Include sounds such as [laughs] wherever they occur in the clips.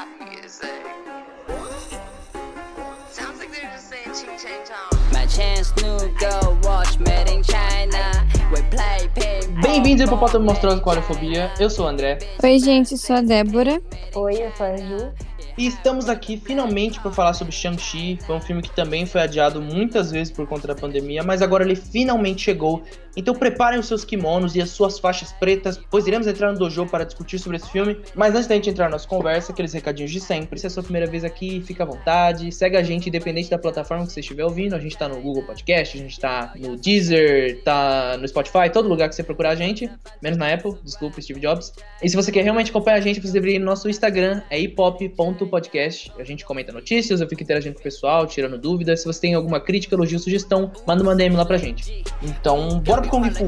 you say. Sounds like they're just saying ching chang chong. My chance new girl watch made in China. We play ping Bem-vindos ao Hipopótamo Monstruoso com Olhofobia. Eu sou o André. Oi, gente, sou a Débora. Oi, eu sou a Ju. E estamos aqui finalmente para falar sobre Shang-Chi. Foi um filme que também foi adiado muitas vezes por conta da pandemia, mas agora ele finalmente chegou. Então preparem os seus kimonos e as suas faixas pretas, pois iremos entrar no dojo para discutir sobre esse filme. Mas antes da gente entrar na nossa conversa, aqueles recadinhos de sempre. Se é a sua primeira vez aqui, fica à vontade. Segue a gente, independente da plataforma que você estiver ouvindo. A gente tá no Google Podcast, a gente tá no Deezer, tá no Spotify, todo lugar que você procurar a gente. Menos na Apple, desculpa, Steve Jobs. E se você quer realmente acompanhar a gente, você deveria ir no nosso Instagram, é do podcast. A gente comenta notícias, eu fico interagindo com o pessoal, tirando dúvidas. Se você tem alguma crítica, elogio, sugestão, manda uma DM lá pra gente. Então, bora pro Kung Fu!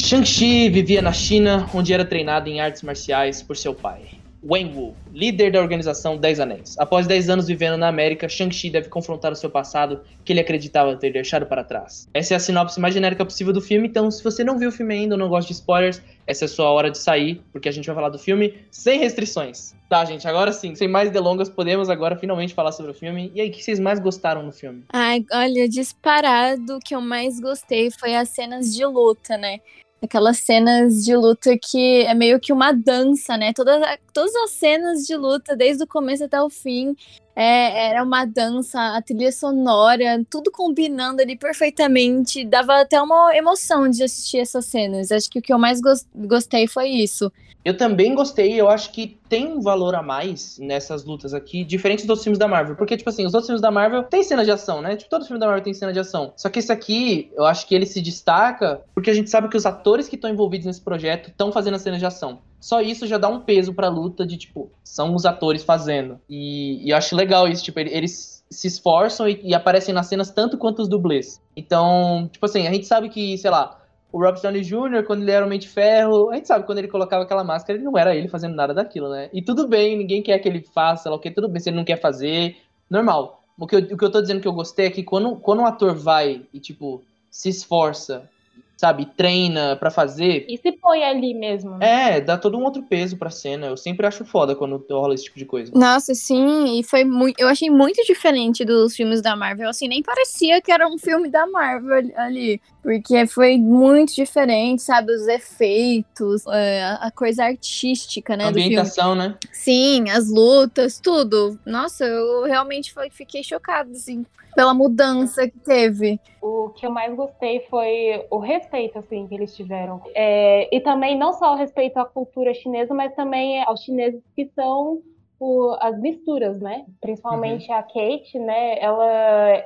Shang-Chi vivia na China, onde era treinado em artes marciais por seu pai. Wang Wu, líder da organização Dez Anéis. Após 10 anos vivendo na América, Shang-Chi deve confrontar o seu passado, que ele acreditava ter deixado para trás. Essa é a sinopse mais genérica possível do filme, então se você não viu o filme ainda ou não gosta de spoilers, essa é a sua hora de sair, porque a gente vai falar do filme sem restrições. Tá, gente, agora sim, sem mais delongas, podemos agora finalmente falar sobre o filme. E aí, o que vocês mais gostaram no filme? Ai, olha, disparado, o que eu mais gostei foi as cenas de luta, né? Aquelas cenas de luta que é meio que uma dança, né? Todas, todas as cenas de luta, desde o começo até o fim, é, era uma dança, a trilha sonora, tudo combinando ali perfeitamente. Dava até uma emoção de assistir essas cenas. Acho que o que eu mais gos- gostei foi isso. Eu também gostei, eu acho que tem um valor a mais nessas lutas aqui, diferente dos filmes da Marvel. Porque, tipo assim, os outros filmes da Marvel tem cena de ação, né? Tipo, todo filme da Marvel tem cena de ação. Só que esse aqui, eu acho que ele se destaca porque a gente sabe que os atores que estão envolvidos nesse projeto estão fazendo a cena de ação. Só isso já dá um peso pra luta de, tipo, são os atores fazendo. E, e eu acho legal isso, tipo, ele- eles se esforçam e, e aparecem nas cenas tanto quanto os dublês. Então, tipo assim, a gente sabe que, sei lá, o Rob Downey Jr., quando ele era Homem de Ferro, a gente sabe, quando ele colocava aquela máscara, ele não era ele fazendo nada daquilo, né? E tudo bem, ninguém quer que ele faça, sei lá o que, tudo bem, se ele não quer fazer, normal. O que eu, o que eu tô dizendo que eu gostei é que quando, quando um ator vai e, tipo, se esforça, sabe, treina pra fazer, E se põe ali mesmo. né? é, dá todo um outro peso pra cena. Eu sempre acho foda quando rola esse tipo de coisa. Nossa, sim, e foi muito. Eu achei muito diferente dos filmes da Marvel. Assim, nem parecia que era um filme da Marvel ali-. Porque foi muito diferente, sabe? Os efeitos, é, a a coisa artística, né? Do filme. Ambientação, né? Sim, as lutas, tudo. Nossa, eu realmente fiquei chocada, assim, pela mudança que teve. O que eu mais gostei foi o respeito, assim, que eles tiveram. É, e também não só o respeito à cultura chinesa, mas também aos chineses que são o- as misturas, né? Principalmente a Kate, né? Ela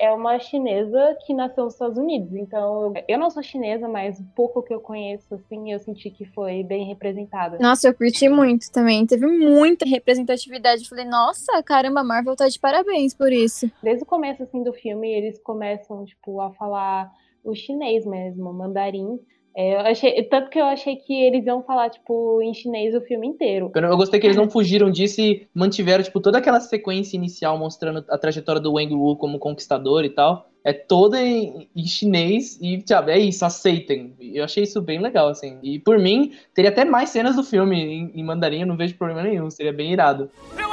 é uma chinesa que nasceu nos Estados Unidos. Então, eu não sou chinesa, mas o pouco que eu conheço, assim, eu senti que foi bem representada. Nossa, eu curti muito também. Teve muita representatividade. Eu Falei, nossa, caramba, a Marvel tá de parabéns por isso. Desde o começo, assim, do filme, eles começam, tipo, a falar o chinês mesmo, o mandarim. É, eu achei, tanto que eu achei que eles iam falar, tipo, em chinês o filme inteiro. Eu eu gostei que eles não fugiram disso e mantiveram, tipo, toda aquela sequência inicial mostrando a trajetória do Wang Wu como conquistador e tal. É toda em, em chinês e, sabe, é isso, aceitem. Eu achei isso bem legal, assim. E por mim, teria até mais cenas do filme em, em mandarim, eu não vejo problema nenhum, seria bem irado. Eu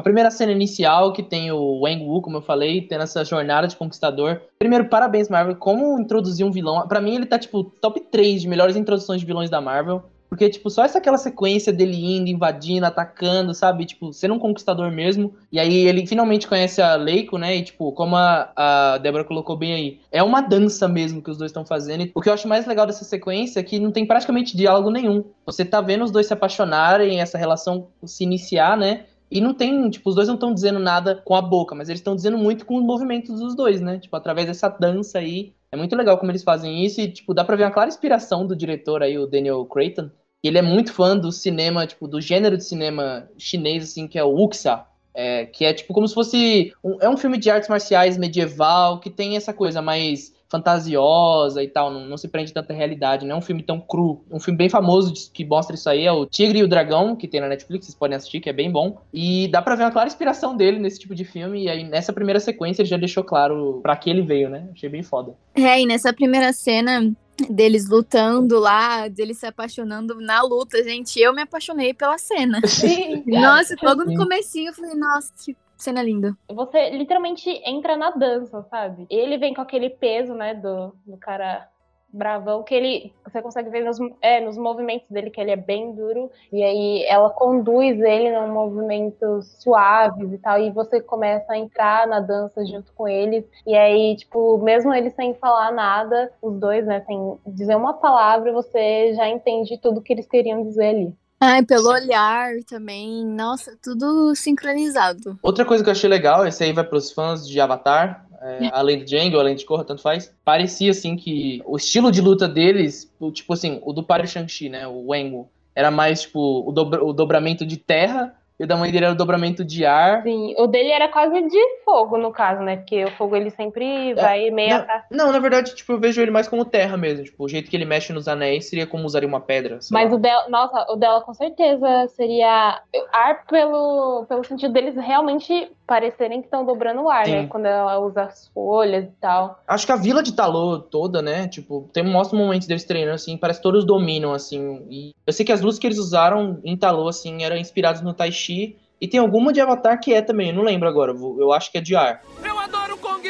A primeira cena inicial, que tem o Wang Wu, como eu falei, tendo essa jornada de conquistador. Primeiro, parabéns, Marvel. Como introduzir um vilão? Pra mim, ele tá, tipo, top 3 de melhores introduções de vilões da Marvel. Porque, tipo, só essa aquela sequência dele indo, invadindo, atacando, sabe? Tipo, sendo um conquistador mesmo. E aí ele finalmente conhece a Leiko, né? E, tipo, como a, a Débora colocou bem aí, é uma dança mesmo que os dois estão fazendo. E o que eu acho mais legal dessa sequência é que não tem praticamente diálogo nenhum. Você tá vendo os dois se apaixonarem, essa relação se iniciar, né? E não tem, tipo, os dois não estão dizendo nada com a boca, mas eles estão dizendo muito com os movimentos dos dois, né? Tipo, através dessa dança aí. É muito legal como eles fazem isso e, tipo, dá pra ver uma clara inspiração do diretor aí, o Daniel Creighton. Ele é muito fã do cinema, tipo, do gênero de cinema chinês, assim, que é o wuxia. É, que é, tipo, como se fosse... Um, é um filme de artes marciais medieval, que tem essa coisa mais fantasiosa e tal, não, não se prende tanta realidade, não é um filme tão cru. Um filme bem famoso que mostra isso aí é o Tigre e o Dragão, que tem na Netflix, vocês podem assistir, que é bem bom. E dá pra ver uma clara inspiração dele nesse tipo de filme, e aí nessa primeira sequência ele já deixou claro pra que ele veio, né? Achei bem foda. É, e nessa primeira cena, deles lutando lá, deles se apaixonando na luta, gente, eu me apaixonei pela cena. [laughs] nossa, logo no comecinho eu falei, nossa, que cena linda. Você literalmente entra na dança, sabe? Ele vem com aquele peso, né, do, do cara bravão, que ele. Você consegue ver nos, é, nos movimentos dele que ele é bem duro. E aí ela conduz ele num movimentos suaves e tal. E você começa a entrar na dança junto com eles. E aí, tipo, mesmo eles sem falar nada, os dois, né, sem dizer uma palavra, você já entende tudo que eles queriam dizer ali. Ai, [laughs] pelo olhar também. Nossa, tudo sincronizado. Outra coisa que eu achei legal, esse aí vai pros fãs de Avatar, é, [laughs] além do Django, além de Korra, tanto faz. Parecia, assim, que o estilo de luta deles, tipo assim, o do Paro Shang-Chi, né, o Wengu, era mais, tipo, o, dobra, o dobramento de terra e o da mãe dele era o dobramento de ar. Sim, o dele era quase de fogo, no caso, né? Porque o fogo ele sempre vai é, meio não, não, na verdade, tipo, eu vejo ele mais como terra mesmo. Tipo, o jeito que ele mexe nos anéis seria como usaria uma pedra. Mas lá. o dela, nossa, o dela com certeza seria ar pelo, pelo sentido deles realmente parecerem que estão dobrando o ar, né? Sim. né? Quando ela usa as folhas e tal. Acho que a vila de Talô toda, né? Tipo, tem mostra momentos deles treinando assim, parece que todos dominam assim. E eu sei que as luzes que eles usaram em Talô assim eram inspiradas no Tai Chi e tem alguma de Avatar que é também, eu não lembro agora, eu acho que é de ar. Eu adoro Kung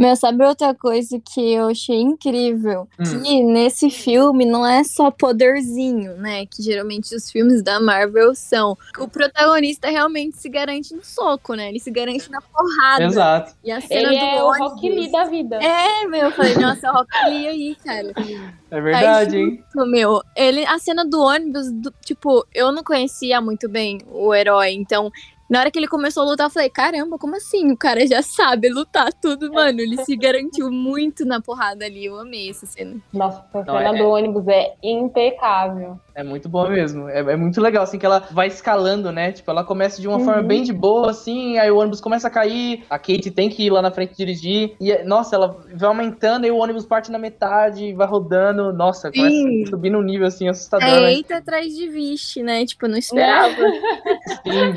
Meu, sabe outra coisa que eu achei incrível? Hum. Que nesse filme não é só poderzinho, né? Que geralmente os filmes da Marvel são. O protagonista realmente se garante no soco, né? Ele se garante na porrada. Exato. E a cena Ele do é ônibus... o Rock Lee da vida. É, meu, eu falei, nossa, é o Rock Lee aí, cara. É verdade, Aí, hein? Meu, ele, a cena do ônibus, do, tipo, eu não conhecia muito bem o herói, então na hora que ele começou a lutar, eu falei, caramba, como assim? O cara já sabe lutar tudo, mano. Ele se garantiu muito na porrada ali. Eu amei essa cena. Nossa, a cena é... do ônibus é impecável. É muito boa mesmo. É, é, muito legal, assim, que ela vai escalando, né? Tipo, ela começa de uma uhum. forma bem de boa, assim, aí o ônibus começa a cair, a Kate tem que ir lá na frente dirigir, e, nossa, ela vai aumentando, e o ônibus parte na metade, vai rodando, nossa, Sim. começa a subir num nível, assim, assustador. É, né? eita atrás de vixe, né? Tipo, não esperava. [laughs] Sim.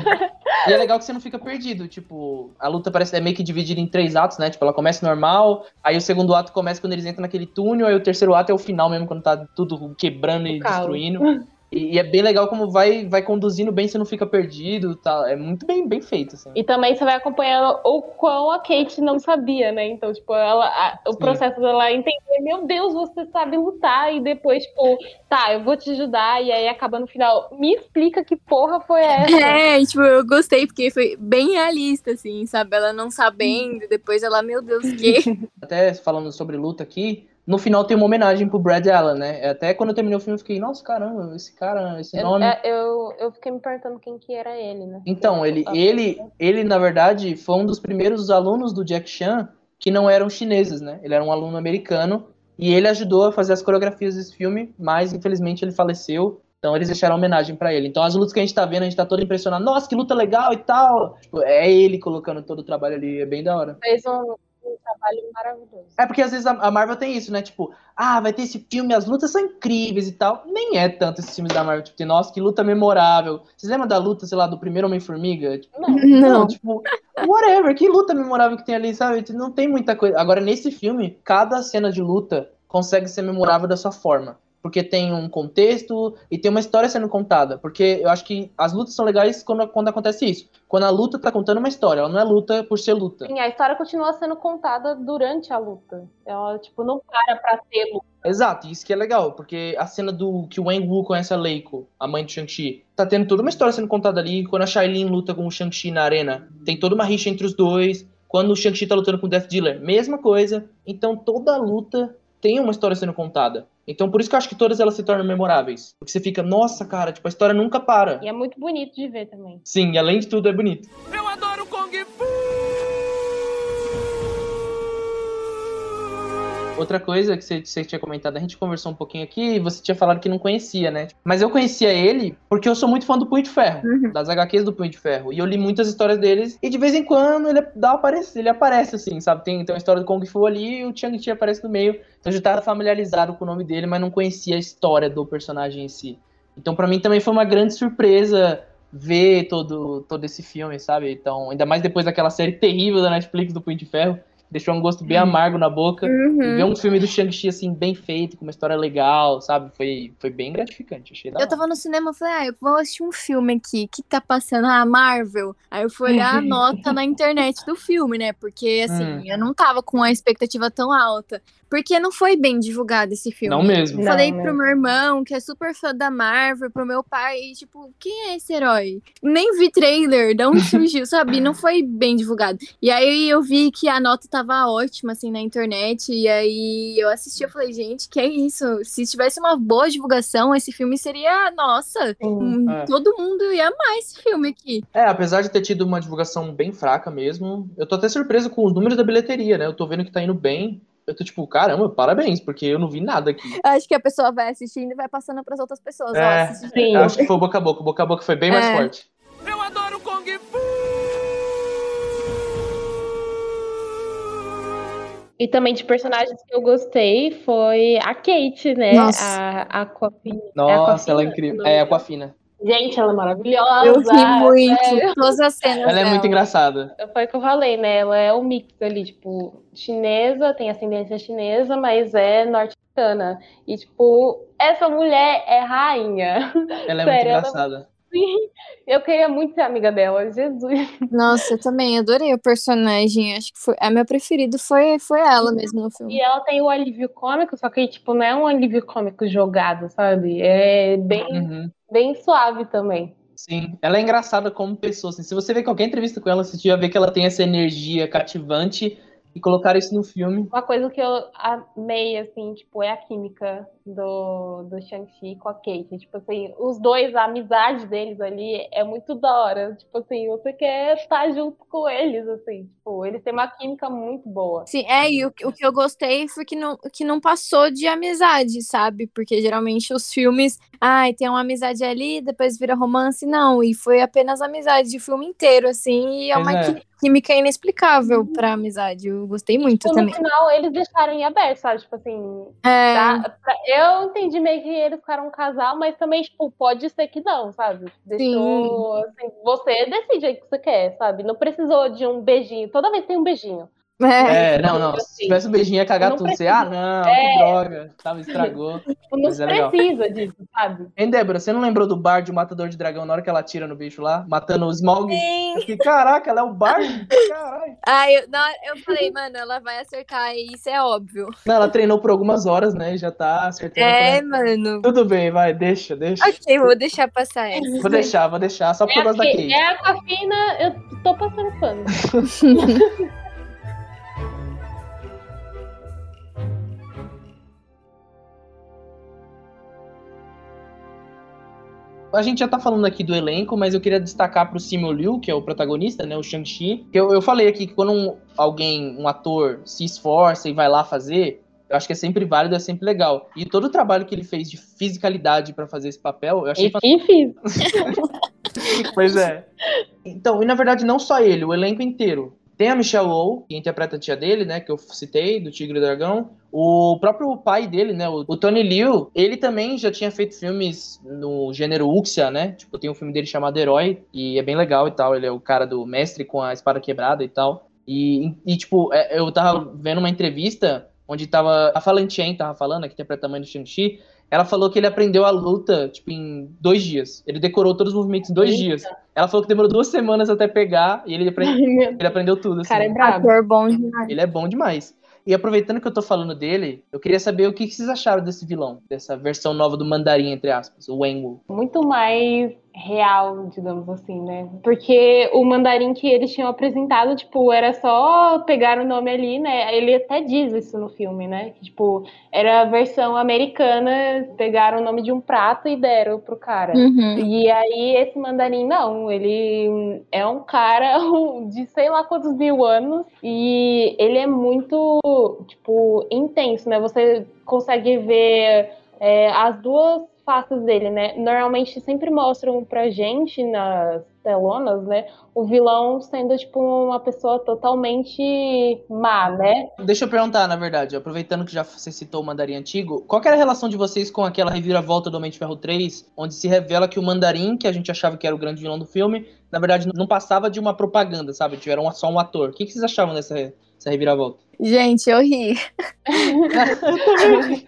E é legal que você não fica perdido, tipo, a luta parece é meio que dividida em três atos, né? Tipo, ela começa normal, aí o segundo ato começa quando eles entram naquele túnel, aí o terceiro ato é o final mesmo, quando tá tudo quebrando e destruindo. [laughs] E, e, é bem legal como vai, vai conduzindo bem, você não fica perdido, tá? É muito bem, bem feito, assim. E também você vai acompanhando o quão a Kate não sabia, né? Então, tipo, ela, a, o Sim. processo dela entender, meu Deus, você sabe lutar, e depois, tipo, tá, eu vou te ajudar, e aí acaba no final, me explica que porra foi essa. [laughs] É, tipo, eu gostei, porque foi bem realista, assim, sabe? Ela não sabendo, depois ela, meu Deus, que. [laughs] Até falando sobre luta aqui, no final tem uma homenagem pro Brad Allen, né? Até quando eu terminei o filme eu fiquei, nossa, caramba, esse cara, esse nome. É, eu, eu fiquei me perguntando quem que era ele, né? Então, ele, ele, ele, na verdade, foi um dos primeiros alunos do Jack Chan que não eram chineses, né? Ele era um aluno americano e ele ajudou a fazer as coreografias desse filme, mas infelizmente ele faleceu. Então eles deixaram homenagem para ele. Então as lutas que a gente tá vendo, a gente tá todo impressionado. Nossa, que luta legal e tal. Tipo, é ele colocando todo o trabalho ali, é bem da hora. Fez um, um trabalho maravilhoso. É porque às vezes a Marvel tem isso, né? Tipo, ah, vai ter esse filme, as lutas são incríveis e tal. Nem é tanto esses filmes da Marvel, tipo, tem, nossa, que luta memorável. Vocês lembram da luta, sei lá, do primeiro Homem-Formiga? Tipo, não. não. tipo, whatever, que luta memorável que tem ali, sabe? Tipo, não tem muita coisa. Agora, nesse filme, cada cena de luta consegue ser memorável da sua forma porque tem um contexto e tem uma história sendo contada. Porque eu acho que as lutas são legais quando, quando acontece isso. Quando a luta tá contando uma história, ela não é luta por ser luta. Sim, a história continua sendo contada durante a luta. Ela, tipo, não para pra ter luta. Exato, isso que é legal, porque a cena do que o Wang Wu conhece a Leiko, a mãe do Shang-Chi, tá tendo toda uma história sendo contada ali. Quando a Shailin luta com o Shang-Chi na arena, tem toda uma rixa entre os dois. Quando o Shang-Chi tá lutando com o Death Dealer, mesma coisa. Então toda a luta tem uma história sendo contada. Então, por isso que eu acho que todas elas se tornam memoráveis. Porque você fica, nossa, cara, tipo, a história nunca para. E é muito bonito de ver também. Sim, além de tudo, é bonito. Eu adoro Outra coisa que você, você, tinha comentado, a gente conversou um pouquinho aqui, você tinha falado que não conhecia, né? Mas eu conhecia ele porque eu sou muito fã do Punho de Ferro, uhum. das HQs do Punho de Ferro. E eu li muitas histórias deles, e de vez em quando ele dá aparecer, ele aparece assim, sabe? Tem, tem uma história do Kung Fu ali e o Chang-Chi aparece no meio. Então eu já estava familiarizado com o nome dele, mas não conhecia a história do personagem em si. Então para mim também foi uma grande surpresa ver todo, todo esse filme, sabe? Então, ainda mais depois daquela série terrível da Netflix do Punho de Ferro deixou um gosto bem amargo na boca. Uhum. E ver um filme do Shang-Chi, assim, bem feito, com uma história legal, sabe? Foi, foi bem gratificante. Achei da Eu tava no cinema e falei, ah, eu vou assistir um filme aqui. que tá passando? Ah, Marvel. Aí eu fui olhar a [laughs] nota na internet do filme, né? Porque, assim, hum. eu não tava com a expectativa tão alta. Porque não foi bem divulgado esse filme. Não mesmo. Eu falei não, pro meu irmão, que é super fã da Marvel, pro meu pai, e, tipo, quem é esse herói? Nem vi trailer, de onde [laughs] surgiu, sabe? Não foi bem divulgado. E aí eu vi que a nota tava ótima, assim, na internet, e aí eu assisti, eu falei, gente, que é isso? Se tivesse uma boa divulgação, esse filme seria, nossa, hum, é. todo mundo ia amar esse filme aqui. É, apesar de ter tido uma divulgação bem fraca mesmo, eu tô até surpreso com os números da bilheteria, né? Eu tô vendo que tá indo bem. Eu tô tipo, caramba, parabéns, porque eu não vi nada aqui. Acho que a pessoa vai assistindo e vai passando pras outras pessoas. É, ó, sim. Acho que foi boca a boca. Boca a boca foi bem é. mais forte. E também de personagens que eu gostei foi a Kate, né? Nossa. A, a Aquafina. Nossa, é ela é incrível. É, a Aquafina. Gente, ela é maravilhosa. Eu ri muito. Sério. Todas as cenas. Ela é muito engraçada. Foi o que eu falei, né? Ela é um mix ali, tipo, chinesa, tem ascendência chinesa, mas é norte-americana. E, tipo, essa mulher é rainha. Ela é [laughs] Sério, muito engraçada. Sim, eu queria muito ser amiga dela, Jesus. Nossa, eu também adorei o personagem. Acho que foi a minha preferida foi, foi ela mesmo no filme. E ela tem o alívio cômico, só que, tipo, não é um alívio cômico jogado, sabe? É bem. Uhum bem suave também. Sim, ela é engraçada como pessoa. Assim. Se você ver qualquer entrevista com ela, você já vê que ela tem essa energia cativante e colocar isso no filme. Uma coisa que eu amei, assim, tipo, é a química do, do Shang-Chi com a Kate. Tipo assim, os dois, a amizade deles ali é muito da hora. Tipo assim, você quer estar junto com eles, assim. Tipo, eles têm uma química muito boa. Sim, é, e o, o que eu gostei foi que não, que não passou de amizade, sabe? Porque geralmente os filmes, ai, tem uma amizade ali, depois vira romance. Não, e foi apenas amizade de filme inteiro, assim, e é uma é. química inexplicável uhum. pra amizade. Eu gostei muito tipo, também. No final, eles deixaram em aberto, sabe? Tipo assim, é... Pra, eu entendi meio que eles ficaram um casal, mas também, tipo, pode ser que não, sabe? Deixou, assim, você decide aí o que você quer, sabe? Não precisou de um beijinho. Toda vez tem um beijinho. É, é não, não. Assim, se tivesse um beijinho ia cagar tudo. Você, ah, não, é... que droga. Tava, estragou. Tipo, não é precisa disso, sabe? Hein, Débora, você não lembrou do bar de Matador de Dragão na hora que ela tira no bicho lá, matando o Smaug? Sim. Fiquei, caraca, ela é o bar? Caralho. Ah, eu, não, eu falei, mano, ela vai acertar e isso é óbvio. Não, ela treinou por algumas horas, né? E já tá acertando. É, mano. Tudo bem, vai, deixa, deixa. Ok, vou deixar passar essa. Vou deixar, vou deixar, só por causa da Kate. É a fina, eu tô passando pano. [laughs] a gente já tá falando aqui do elenco, mas eu queria destacar pro Simu Liu, que é o protagonista, né, o Shang-Chi. Eu, eu falei aqui que quando um, alguém, um ator, se esforça e vai lá fazer, eu acho que é sempre válido, é sempre legal. E todo o trabalho que ele fez de fisicalidade para fazer esse papel, eu achei fantástico. [laughs] pois é. Então, e na verdade não só ele, o elenco inteiro. Tem a Michelle Yeoh, que interpreta a tia dele, né, que eu citei, do Tigre e Dragão. O próprio pai dele, né, o, Tony Liu, ele também já tinha feito filmes no gênero Wuxia, né? Tipo, tem um filme dele chamado Herói, e é bem legal e tal. Ele é o cara do mestre com a espada quebrada e tal. E, e tipo, é, eu tava vendo uma entrevista onde tava a Falan Chen tava falando, que interpreta a mãe do Shang-Chi, ela falou que ele aprendeu a luta, tipo, em dois dias. Ele decorou todos os movimentos em dois Eita. dias. Ela falou que demorou duas semanas até pegar e ele, aprendeu, ele aprendeu tudo. Assim. Cara, é brabo. Ator bom demais. Ele é bom demais. E aproveitando que eu tô falando dele, eu queria saber o que vocês acharam desse vilão, dessa versão nova do mandarim, entre aspas, o Wenwu. Muito mais real, digamos assim, né? Porque o mandarim que eles tinham apresentado, tipo, era só pegar o nome ali, né? Ele até diz isso no filme, né? Que, tipo, era a versão americana, pegaram o nome de um prato e deram pro cara. Uhum. E aí esse mandarim, não, ele é um cara [laughs] de sei lá quantos mil anos e ele é muito, tipo, intenso, né? Você consegue ver é, as duas faces dele, né? Normalmente sempre mostram pra gente nas telonas, né? O vilão sendo, tipo, uma pessoa totalmente má, né? Deixa eu perguntar, na verdade, aproveitando que já você citou o Mandarim Antigo, qual era a relação de vocês com aquela reviravolta do Homem de Ferro 3, onde se revela que o Mandarim, que a gente achava que era o grande vilão do filme, na verdade não passava de uma propaganda, sabe? Tiveram só um ator. O que vocês achavam dessa, dessa reviravolta? Gente, eu ri. [laughs]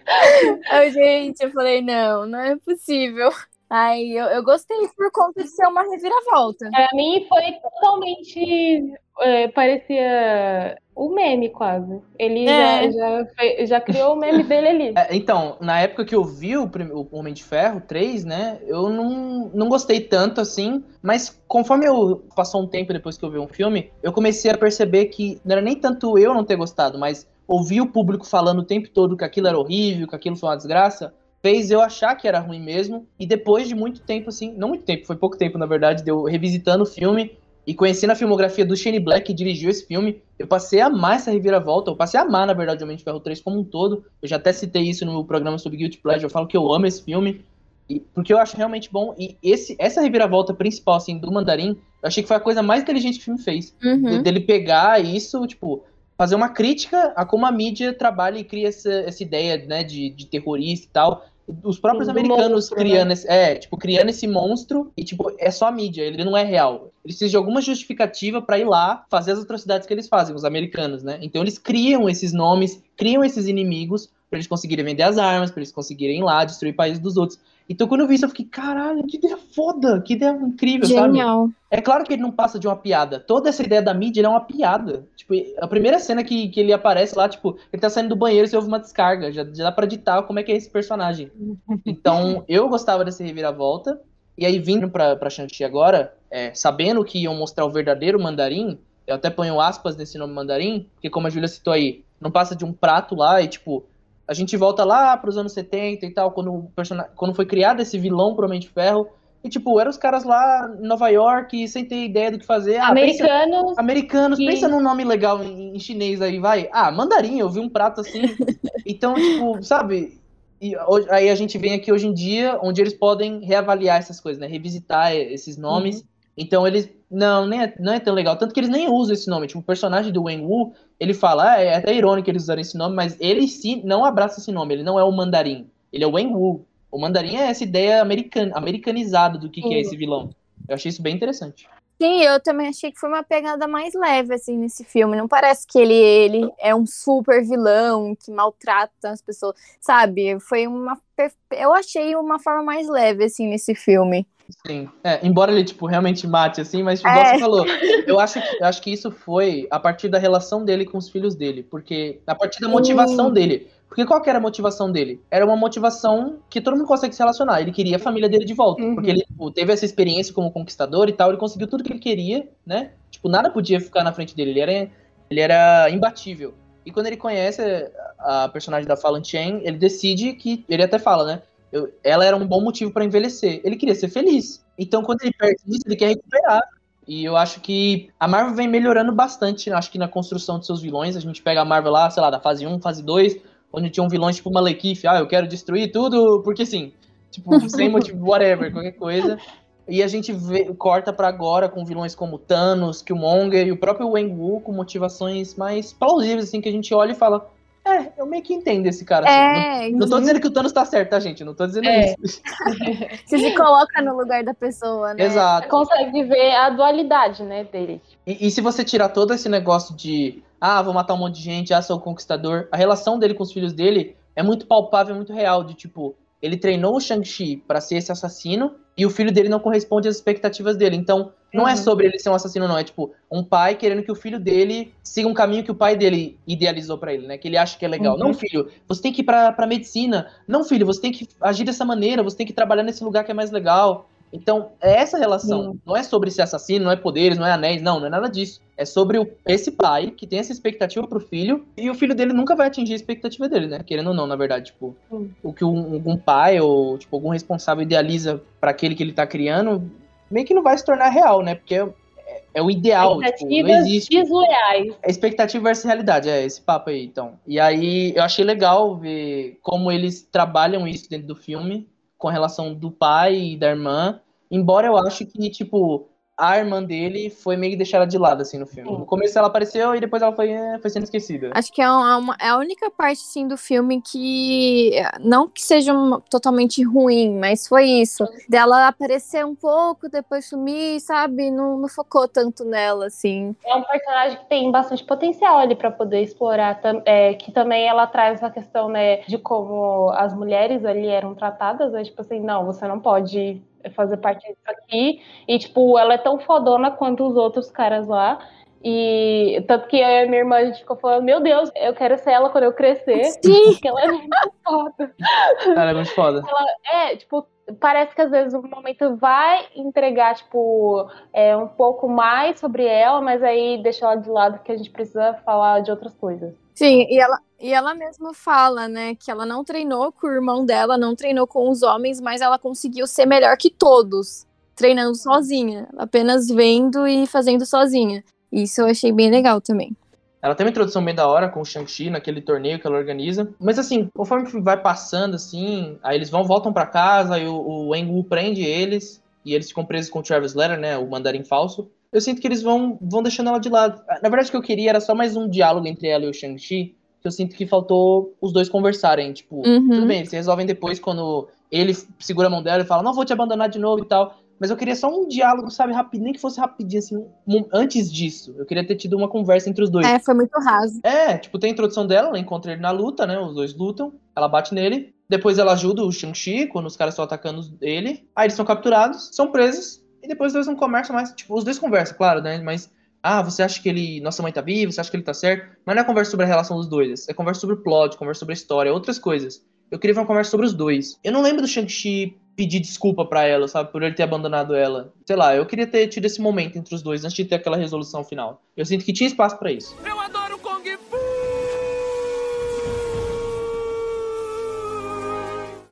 eu, gente, eu falei, não, não é possível. Ai, eu, eu gostei por conta de ser uma reviravolta. Pra mim foi totalmente. É, parecia o meme quase. Ele É. já, já, já criou o meme dele ali. [laughs] É, então, na época que eu vi o, o Homem de Ferro 3, né, eu não, não gostei tanto assim, mas conforme eu passou um tempo depois que eu vi um filme, eu comecei a perceber que não era nem tanto eu não ter gostado, mas ouvir o público falando o tempo todo que aquilo era horrível, que aquilo foi uma desgraça, fez eu achar que era ruim mesmo, e depois de muito tempo, assim, não muito tempo, foi pouco tempo, na verdade, de eu revisitando o filme e conhecendo a filmografia do Shane Black, que dirigiu esse filme, eu passei a amar essa reviravolta, eu passei a amar, na verdade, o Homem de Ferro 3 como um todo. Eu já até citei isso no meu programa sobre Guilty Pleasure, eu falo que eu amo esse filme, e- porque eu acho realmente bom. E esse, essa reviravolta principal, assim, do Mandarim, eu achei que foi a coisa mais inteligente que o filme fez. Uhum. De- dele pegar isso, tipo, fazer uma crítica a como a mídia trabalha e cria essa, essa ideia, né, de, de terrorista e tal. Os próprios Sim, americanos monstro, né? criando esse, é, tipo, criando esse monstro e, tipo, é só a mídia, ele não é real. Eles precisam de alguma justificativa pra ir lá fazer as atrocidades que eles fazem, os americanos, né? Então eles criam esses nomes, criam esses inimigos pra eles conseguirem vender as armas, pra eles conseguirem ir lá destruir países dos outros. Então quando eu vi isso, eu fiquei, caralho, que ideia foda, que ideia incrível, sabe? Genial. É claro que ele não passa de uma piada. Toda essa ideia da mídia ele é uma piada. Tipo, a primeira cena que, que ele aparece lá, tipo, ele tá saindo do banheiro e você ouve uma descarga. Já, já dá pra ditar como é que é esse personagem. [laughs] Então, eu gostava dessa reviravolta. E aí, vindo pra, pra Shang-Chi agora, é, sabendo que iam mostrar o verdadeiro mandarim, eu até ponho aspas nesse nome mandarim, porque como a Julia citou aí, não passa de um prato lá e, tipo, a gente volta lá pros anos 70 e tal, quando, quando foi criado esse vilão pro Homem de Ferro. E, tipo, eram os caras lá em Nova York, sem ter ideia do que fazer. Ah, pensa- Americanos. Americanos, que- pensa num nome legal em, em chinês aí, vai. Ah, mandarim, eu vi um prato assim. [laughs] então, tipo, sabe? E aí a gente vem aqui hoje em dia, onde eles podem reavaliar essas coisas, né? Revisitar esses nomes. Então eles. Não, nem é, não é tão legal. Tanto que eles nem usam esse nome. Tipo, o personagem do Wen Wu, ele fala, ah, é até irônico eles usarem esse nome, mas ele em si não abraça esse nome. Ele não é o mandarim. Ele é o Wen Wu. O mandarim é essa ideia americana, americanizada do que, que é Sim. esse vilão. Eu achei isso bem interessante. Sim, eu também achei que foi uma pegada mais leve, assim, nesse filme. Não parece que ele, ele é um super vilão que maltrata as pessoas, sabe? Foi uma. Eu achei uma forma mais leve, assim, nesse filme. Sim. É, embora ele, tipo, realmente mate, assim, mas, tipo, É. você falou, eu acho, que, eu acho que isso foi a partir da relação dele com os filhos dele. Porque, a partir da motivação Hum. dele. Porque qual que era a motivação dele? Era uma motivação que todo mundo consegue se relacionar. Ele queria a família dele de volta. Uhum. Porque ele tipo, teve essa experiência como conquistador e tal, ele conseguiu tudo que ele queria, né? Tipo, nada podia ficar na frente dele. Ele era, ele era imbatível. E quando ele conhece a personagem da Fallon Chen, ele decide que. Ele até fala, né? Eu- ela era um bom motivo pra envelhecer. Ele queria ser feliz. Então, quando ele perde isso, ele quer recuperar. E eu acho que a Marvel vem melhorando bastante, acho que na construção de seus vilões. A gente pega a Marvel lá, sei lá, da fase 1, fase 2, onde tinham vilões tipo Malekith, ah, eu quero destruir tudo, porque sim. Tipo, [laughs] sem motivo, whatever, qualquer coisa. E a gente vê- corta pra agora com vilões como Thanos, Killmonger e o próprio Wen Wu com motivações mais plausíveis, assim, que a gente olha e fala, é, eu meio que entendo esse cara. assim. É, Não, não tô dizendo que o Thanos tá certo, tá, gente? Não tô dizendo É. isso. [laughs] você se coloca no lugar da pessoa, né? Exato. Consegue ver a dualidade, né, dele. E, e se você tirar todo esse negócio de ah, vou matar um monte de gente, ah, sou o conquistador, a relação dele com os filhos dele é muito palpável, muito real, de tipo, ele treinou o Shang-Chi pra ser esse assassino e o filho dele não corresponde às expectativas dele. Então, não é Uhum. sobre ele ser um assassino, não. É tipo, um pai querendo que o filho dele siga um caminho que o pai dele idealizou pra ele, né? Que ele acha que é legal. Uhum. Não, filho, você tem que ir pra, pra medicina. Não, filho, você tem que agir dessa maneira, você tem que trabalhar nesse lugar que é mais legal. Então, é essa relação. Sim. Não é sobre ser assassino, não é poderes, não é anéis, não, não é nada disso. É sobre o, esse pai que tem essa expectativa pro filho e o filho dele nunca vai atingir a expectativa dele, né? Querendo ou não, na verdade. Tipo, Sim. o que um, algum pai ou tipo, algum responsável idealiza para aquele que ele tá criando, meio que não vai se tornar real, né? Porque é, é o ideal. Tipo, não existe. desleais. É expectativa versus realidade, é esse papo aí, então. E aí eu achei legal ver como eles trabalham isso dentro do filme com relação do pai e da irmã. Embora eu acho que, tipo, a irmã dele foi meio que deixada de lado, assim, no filme. No começo ela apareceu e depois ela foi, é, foi sendo esquecida. Acho que é, uma, é a única parte, assim, do filme que. Não que seja uma, totalmente ruim, mas foi isso. Dela aparecer um pouco, depois sumir, sabe? Não, não focou tanto nela, assim. É um personagem que tem bastante potencial ali para poder explorar. É, que também ela traz a questão, né, de como as mulheres ali eram tratadas. Né? Tipo assim, não, você não pode fazer parte disso aqui. E, tipo, ela é tão fodona quanto os outros caras lá. E tanto que eu e a minha irmã a gente ficou falando, meu Deus, eu quero ser ela quando eu crescer. Sim. Porque ela é muito foda. Ela é muito foda. Ela, é, tipo, parece que às vezes o momento vai entregar, tipo, é, um pouco mais sobre ela, mas aí deixa ela de lado porque a gente precisa falar de outras coisas. Sim, e ela, e ela mesma fala, né, que ela não treinou com o irmão dela, não treinou com os homens, mas ela conseguiu ser melhor que todos, treinando sozinha, apenas vendo e fazendo sozinha. Isso eu achei bem legal também. Ela tem uma introdução bem da hora com o Shang-Chi naquele torneio que ela organiza. Mas assim, conforme vai passando, assim, aí eles vão, voltam para casa, aí o, o Wu prende eles, e eles ficam presos com o Travis Letter, né, o mandarim falso eu sinto que eles vão, vão deixando ela de lado. Na verdade, o que eu queria era só mais um diálogo entre ela e o Shang-Chi, que eu sinto que faltou os dois conversarem. Tipo, uhum. tudo bem, eles resolvem depois quando ele segura a mão dela e fala, não vou te abandonar de novo e tal. Mas eu queria só um diálogo, sabe, rapidinho, nem que fosse rapidinho, assim, antes disso. Eu queria ter tido uma conversa entre os dois. É, foi muito raso. É, tipo, tem a introdução dela, ela encontra ele na luta, né? Os dois lutam, ela bate nele. Depois ela ajuda o Shang-Chi quando os caras estão atacando ele. Aí eles são capturados, são presos. E depois os dois não conversam mais. Tipo, os dois conversam, claro, né? Mas, ah, você acha que ele. Nossa mãe tá viva, você acha que ele tá certo? Mas não é conversa sobre a relação dos dois. É conversa sobre o plot, conversa sobre a história, outras coisas. Eu queria ver uma conversa sobre os dois. Eu não lembro do Shang-Chi pedir desculpa para ela, sabe? Por ele ter abandonado ela. Sei lá, eu queria ter tido esse momento entre os dois antes de ter aquela resolução final. Eu sinto que tinha espaço para isso. Eu adoro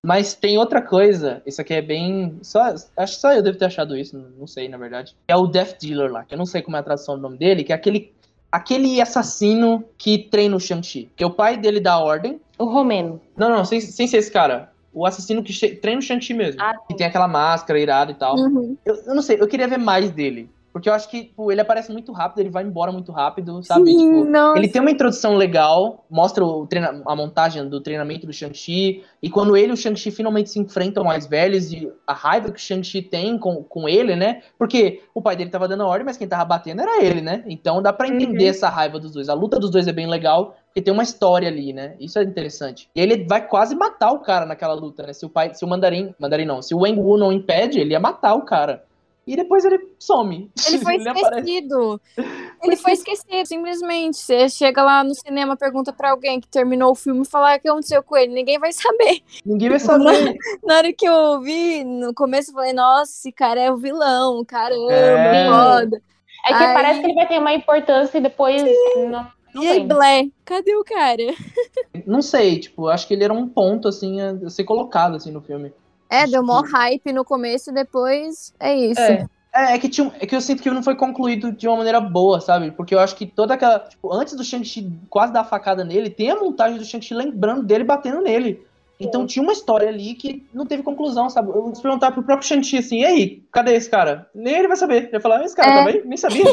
Mas tem outra coisa, isso aqui é bem. Só, acho que só eu devo ter achado isso, não sei, na verdade. É o Death Dealer lá, que eu não sei como é a tradução do nome dele, que é aquele, aquele assassino que treina o Shang-Chi. Que é o pai dele da ordem. O Romeno. Não, não, sem, sem ser esse cara. O assassino que treina o Shang-Chi mesmo. Ah, que tem aquela máscara irada e tal. Uhum. Eu, eu não sei, eu queria ver mais dele. Porque eu acho que tipo, ele aparece muito rápido, ele vai embora muito rápido, sabe? Sim, tipo, ele tem uma introdução legal, mostra treina a montagem do treinamento do Shang-Chi. E quando ele e o Shang-Chi finalmente se enfrentam mais velhos, e a raiva que o Shang-Chi tem com, com ele, né? Porque o pai dele tava dando ordem, mas quem tava batendo era ele, né? Então dá para entender uhum. essa raiva dos dois. A luta dos dois é bem legal, porque tem uma história ali, né? Isso é interessante. E ele vai quase matar o cara naquela luta, né? Se o pai, se o mandarim, mandarim não, se o Wang Wu não impede, ele ia matar o cara e depois ele some. Ele foi [laughs] ele esquecido. ele foi esquecido, simplesmente. Você chega lá no cinema, pergunta para alguém que terminou o filme e fala ah, o que aconteceu com ele. Ninguém vai saber. Ninguém vai saber. [laughs] Na, hora que eu ouvi, no começo eu falei, nossa, esse cara é o vilão, caramba, é. foda. É que aí... parece que ele vai ter uma importância e depois. Não, não e aí, Blé, cadê o cara? Não sei, tipo, acho que ele era um ponto, assim, a ser colocado, assim, no filme. É, deu mó hype no começo e depois é isso. É. É, é que, tinha, é que eu sinto que não foi concluído de uma maneira boa, sabe? Porque eu acho que toda aquela. Tipo, antes do Shang-Chi quase dar a facada nele, tem a montagem do Shang-Chi lembrando dele batendo nele. Então Sim. tinha uma história ali que não teve conclusão, sabe? Eu vou perguntar pro próprio Shang-Chi assim, e aí, cadê esse cara? Nem ele vai saber. Ele vai falar, esse cara é. também? Nem sabia. [laughs]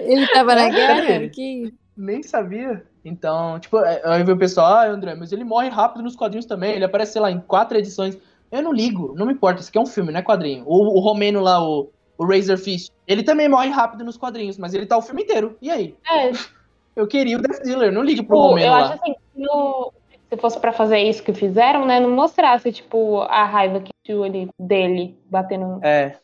ele tava na guerra? Que... Nem sabia. Então, tipo, é, aí vem o pessoal, ah, André, mas ele morre rápido nos quadrinhos também, ele aparece, sei lá, em quatro edições. Eu não ligo, não me importa, isso aqui é um filme, não é quadrinho. O, o Romeno lá, o, o Razor Fist, ele também morre rápido nos quadrinhos, mas ele tá o filme inteiro. E aí? É. Eu queria o Death Dealer, não ligo pro o, Romeno eu lá. Acho assim, no, se fosse para fazer isso que fizeram, né, não mostrasse, tipo, a raiva que tinha ali dele batendo. É.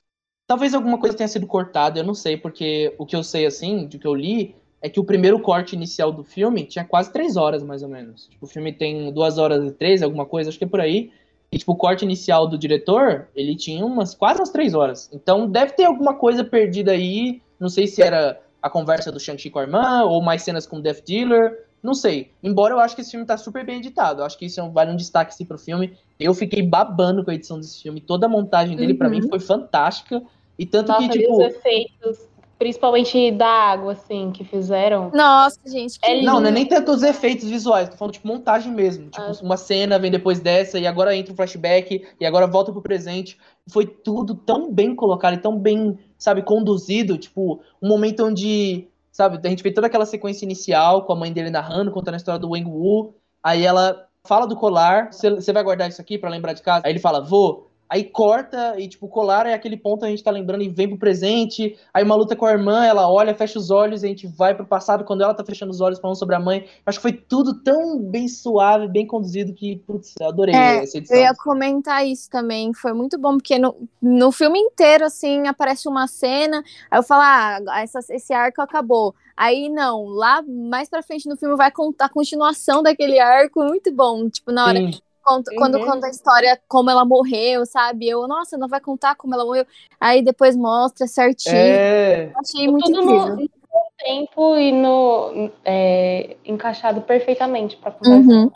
Talvez alguma coisa tenha sido cortada, eu não sei, porque o que eu sei, assim, do que eu li, é que o primeiro corte inicial do filme tinha quase três horas, mais ou menos. Tipo, o filme tem duas horas e três, alguma coisa, acho que é por aí. E, tipo, o corte inicial do diretor, ele tinha umas quase umas três horas. Então, deve ter alguma coisa perdida aí. Não sei se era a conversa do Shang-Chi com a irmã, ou mais cenas com o Death Dealer. Não sei. Embora eu acho que esse filme tá super bem editado. Eu acho que isso é vale um destaque assim, pro filme. Eu fiquei babando com a edição desse filme. Toda a montagem dele, uhum. para mim, foi fantástica. E tanto Nossa, que, tipo. Os efeitos Principalmente da água, assim, que fizeram. Nossa, gente. É não, não é nem tanto os efeitos visuais, tô falando, tipo, montagem mesmo. Tipo, ah. uma cena vem depois dessa, e agora entra um flashback, e agora volta pro presente. Foi tudo tão bem colocado e tão bem, sabe, conduzido. Tipo, um momento onde, sabe, a gente vê toda aquela sequência inicial com a mãe dele narrando, contando a história do Wang Wu. Aí ela fala do colar, você vai guardar isso aqui para lembrar de casa? Aí ele fala, vou. Aí corta e, tipo, colar é aquele ponto a gente tá lembrando e vem pro presente. Aí uma luta com a irmã, ela olha, fecha os olhos e a gente vai pro passado quando ela tá fechando os olhos falando sobre a mãe. Acho que foi tudo tão bem suave, bem conduzido que, putz, eu adorei é, essa edição. Eu ia comentar isso também. Foi muito bom, porque no, no filme inteiro, assim, aparece uma cena. Aí eu falo, ah, essa, esse arco acabou. Aí não, lá mais pra frente no filme vai contar a continuação daquele arco, muito bom. Tipo, na hora. Sim conta, uhum. quando conta a história, como ela morreu, sabe? Eu, nossa, não vai contar como ela morreu. Aí depois mostra certinho. É... Achei muito Tudo incrível. No, tempo e no é, encaixado perfeitamente pra conversa. Uhum.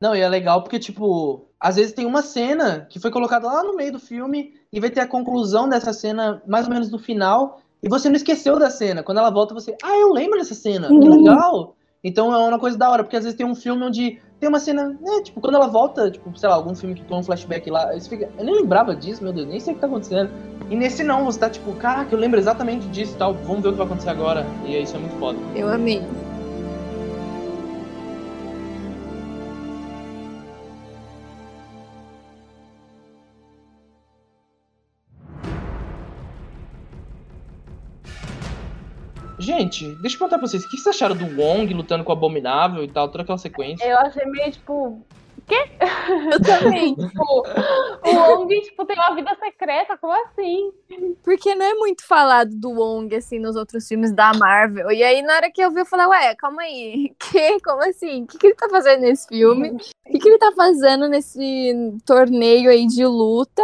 Não, e é legal porque, tipo, às vezes tem uma cena que foi colocada lá no meio do filme e vai ter a conclusão dessa cena mais ou menos no final. E você não esqueceu da cena. Quando ela volta, você. Ah, eu lembro dessa cena. Uhum. Que legal. Então é uma coisa da hora, porque às vezes tem um filme onde tem uma cena, né, tipo, quando ela volta, tipo, sei lá, algum filme que tem um flashback lá, você fica, eu nem lembrava disso, meu Deus, nem sei o que tá acontecendo. E nesse não, você tá tipo, caraca, eu lembro exatamente disso e tal, vamos ver o que vai acontecer agora. E isso é muito foda. Eu amei. Gente, deixa eu perguntar pra vocês, o que vocês acharam do Wong lutando com o Abominável e tal, toda aquela sequência? Eu achei meio, tipo, quê? [laughs] Eu também. tipo, o Wong, tipo, tem uma vida secreta, como assim? Porque não é muito falado do Wong, assim, nos outros filmes da Marvel. E aí, na hora que eu vi, eu falei, ué, calma aí. [laughs] Que? Como assim? O que, que ele tá fazendo nesse filme? O que, que ele tá fazendo nesse torneio aí de luta?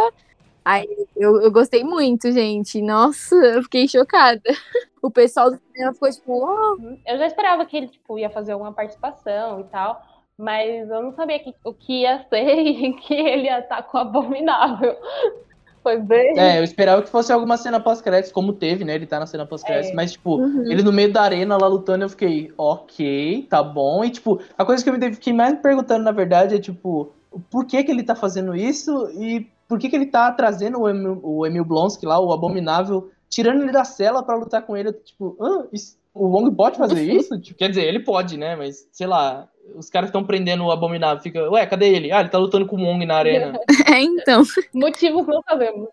Aí, eu, eu gostei muito, gente. Nossa, eu fiquei chocada. O pessoal do cinema ficou tipo, oh. Eu já esperava que ele tipo, ia fazer alguma participação e tal, mas eu não sabia que, o que ia ser [laughs] e que ele ia estar com o Abominável. Foi bem. É, eu esperava que fosse alguma cena pós-créditos, como teve, né? Ele tá na cena pós-créditos, é. mas, tipo, uhum. ele no meio da arena lá lutando, eu fiquei, ok, tá bom. E, tipo, a coisa que eu me fiquei mais perguntando, na verdade, é, tipo, por que que ele tá fazendo isso e por que, que ele tá trazendo o Emil, o Emil Blonsky lá, o Abominável, tirando ele da cela para lutar com ele? Tipo, ah, isso, o Wong pode fazer isso? tipo, quer dizer, ele pode, né? Mas, sei lá, os caras estão prendendo o Abominável. Fica, ué, cadê ele? Ah, ele tá lutando com o Wong na arena. [laughs] é, então. [laughs] Motivos não sabemos.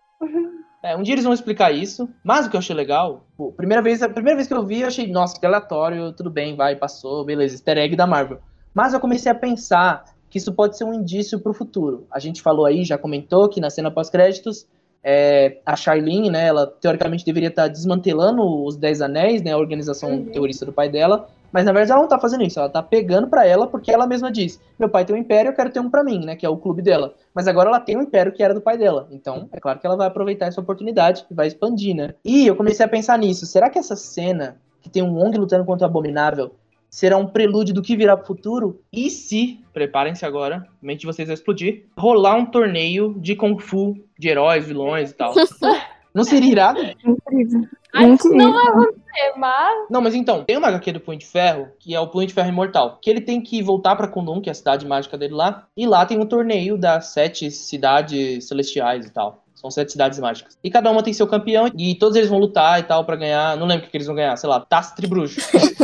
É, um dia eles vão explicar isso, mas o que eu achei legal, pô, primeira vez, a primeira vez que eu vi, eu achei, nossa, que aleatório, tudo bem, vai, passou, beleza, easter egg da Marvel. Mas eu comecei a pensar que isso pode ser um indício para o futuro. A gente falou aí, já comentou que na cena pós-créditos, é, a Charlene, né, ela teoricamente deveria estar tá desmantelando os Dez Anéis, né, a organização uhum. terrorista do pai dela, mas na verdade ela não está fazendo isso, ela está pegando para ela porque ela mesma diz: meu pai tem um império, eu quero ter um para mim, né, que é o clube dela. Mas agora ela tem um império que era do pai dela, então é claro que ela vai aproveitar essa oportunidade e vai expandir, né. E eu comecei a pensar nisso: será que essa cena que tem um Wong lutando contra o Abominável será um prelúdio do que virá pro futuro. E se, preparem-se agora, a mente de vocês vai explodir, rolar um torneio de Kung Fu, de heróis, vilões e tal. [laughs] Não seria irado? Incrível. Acho que não vai acontecer, mas. Não, mas então, tem uma HQ do Punho de Ferro, que é o Punho de Ferro Imortal, que ele tem que voltar pra Kundum, que é a cidade mágica dele lá, e lá tem um torneio das sete cidades celestiais e tal. São sete cidades mágicas. E cada uma tem seu campeão e todos eles vão lutar e tal para ganhar. Não lembro o que, eles vão ganhar, sei lá, taça tribruxo. [laughs]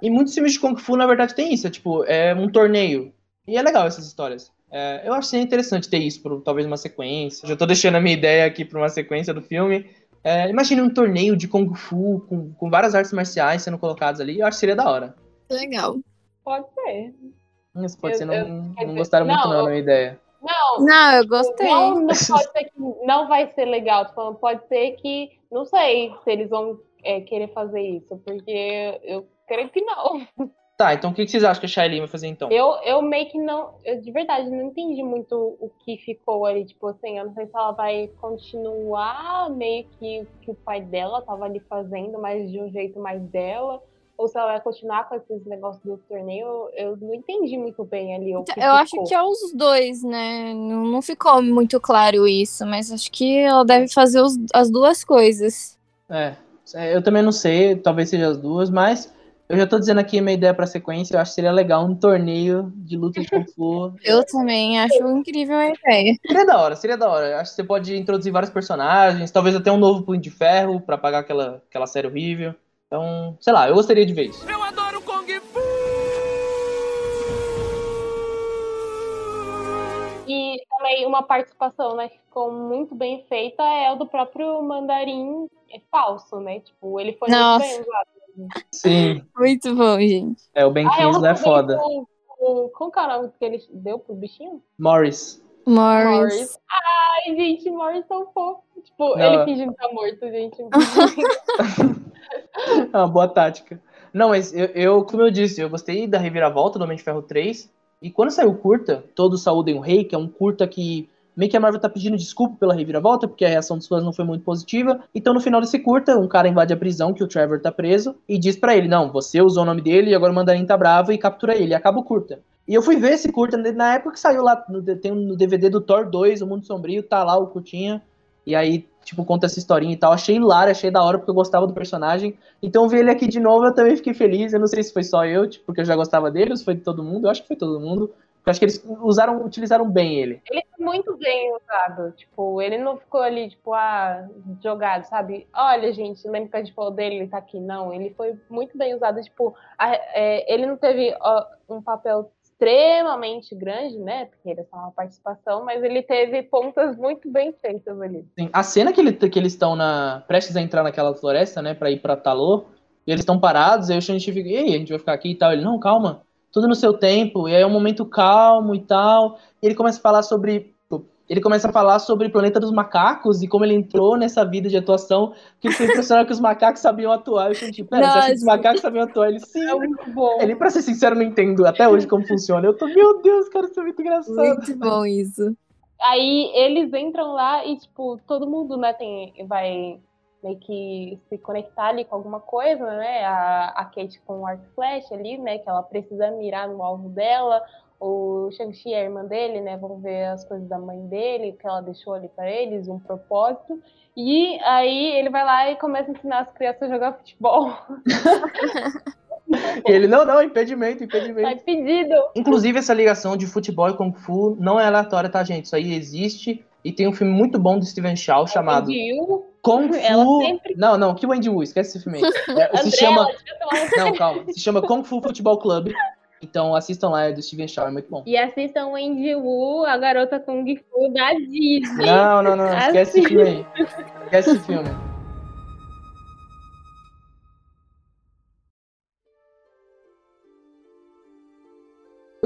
e muitos filmes de Kung Fu, na verdade, tem isso. É tipo, é um torneio. E é legal essas histórias. É, eu acho que interessante ter isso, por talvez uma sequência. Já tô deixando a minha ideia aqui pra uma sequência do filme. É, imagine um torneio de Kung Fu com, com várias artes marciais sendo colocadas ali. Eu acho que seria da hora. Legal. Pode ser. Isso pode eu, ser, não, eu, não gostaram não, muito não, da minha ideia. Não, não, eu gostei. Não, não pode ser que não vai ser legal. Falando, pode ser que. Não sei se eles vão é, querer fazer isso, porque eu creio que não. [laughs] Tá, então o que vocês acham que a Shailene vai fazer então? Eu, eu meio que não. Eu de verdade não entendi muito o que ficou ali. Tipo assim, eu não sei se ela vai continuar meio que que o pai dela tava ali fazendo, mas de um jeito mais dela. Ou se ela vai continuar com esses negócios do torneio, eu não entendi muito bem ali. O que Eu ficou. acho que é os dois, né? Não, não ficou muito claro isso, mas acho que ela deve fazer os- as duas coisas. É, é, eu também não sei, talvez seja as duas, mas eu já tô dizendo aqui minha ideia pra sequência, eu acho que seria legal um torneio de luta de Kung Fu. [laughs] Eu também acho incrível a ideia. Seria da hora, seria da hora. Eu Acho que você pode introduzir vários personagens, talvez até um novo Punho de Ferro pra pagar aquela, aquela série horrível. Então, sei lá, eu gostaria de ver isso. Eu adoro Kung Fu! E também uma participação, né, que ficou muito bem feita é o do próprio Mandarim é falso, né? Tipo, ele foi Nossa. muito bem usado. Sim, Muito bom, gente. é, o Ben Ah, Kingsley é não foda. com, com, é o nome que ele deu pro bichinho? Morris. Morris. Ai, gente, Morris tão fofo. Tipo, Não. ele fingindo estar morto, gente. É uma [laughs] [laughs] boa tática. Não, mas eu, eu, como eu disse, eu gostei da reviravolta do Homem de Ferro 3. E quando saiu o curta, Todos Saúdem o Rei, que é um curta que meio que a Marvel tá pedindo desculpa pela reviravolta, porque a reação dos fãs não foi muito positiva. Então, no final desse curta, um cara invade a prisão que o Trevor tá preso e diz pra ele: Não, você usou o nome dele e agora o Mandarim tá bravo e captura ele. E acaba o curta. E eu fui ver esse curta na época que saiu lá, no, tem no DVD do Thor 2, O Mundo Sombrio, tá lá o curtinha. E aí, tipo, conta essa historinha e tal. Achei hilário, achei da hora, porque eu gostava do personagem. Então, ver ele aqui de novo, eu também fiquei feliz. Eu não sei se foi só eu, tipo, porque eu já gostava dele, ou se foi de todo mundo. Eu acho que foi todo mundo. Eu acho que eles usaram, utilizaram bem ele. Ele foi muito bem usado. Tipo, ele não ficou ali, tipo, ah, jogado, sabe? Olha, gente, lembra que a gente falou dele, ele tá aqui. Não, ele foi muito bem usado. Tipo, a- é, ele não teve ó, um papel extremamente grande, né? Porque ele é só uma participação, mas ele teve pontas muito bem feitas ali. Assim, a cena que, ele, que eles estão na prestes a entrar naquela floresta, né, pra ir pra Talô, e eles estão parados, aí o Shang-Chi fica, e aí, a gente vai ficar aqui e tal. Ele, não, calma, tudo no seu tempo, e aí é um momento calmo e tal. E ele começa a falar sobre. Ele começa a falar sobre o planeta dos macacos e como ele entrou nessa vida de atuação, que foi impressionante que os macacos sabiam atuar. Eu Shang-Chi, pera, você acha que os macacos sabiam atuar? Ele, sim. É muito bom. Ele, pra ser sincero, não entendo até hoje como funciona. Eu tô, meu Deus, cara, isso é muito engraçado. Muito bom isso. Aí eles entram lá e, tipo, todo mundo, né, tem, vai meio que se conectar ali com alguma coisa, né? A, a Kate com o arco flecha ali, né? Que ela precisa mirar no alvo dela. O Shang-Chi e a irmã dele, né? Vão ver as coisas da mãe dele, que ela deixou ali pra eles, um propósito. E aí ele vai lá e começa a ensinar as crianças a jogar futebol. [laughs] E ele, não, não, impedimento, Tá impedimento. impedido. Inclusive, essa ligação de futebol e Kung Fu não é aleatória, tá, gente? Isso aí existe. E tem um filme muito bom do Steven Chow chamado Yu, Kung Fu. sempre- Não, não, que Wendy Wu, esquece esse filme aí. [laughs] É, se chama. Não, calma. Se chama Kung Fu Futebol Club. Então assistam lá, é do Steven Chow, é muito bom. E assistam Wendy Wu, a garota Kung Fu da Disney. Não, não, não, esquece esse filme aí. [laughs] Esquece esse filme.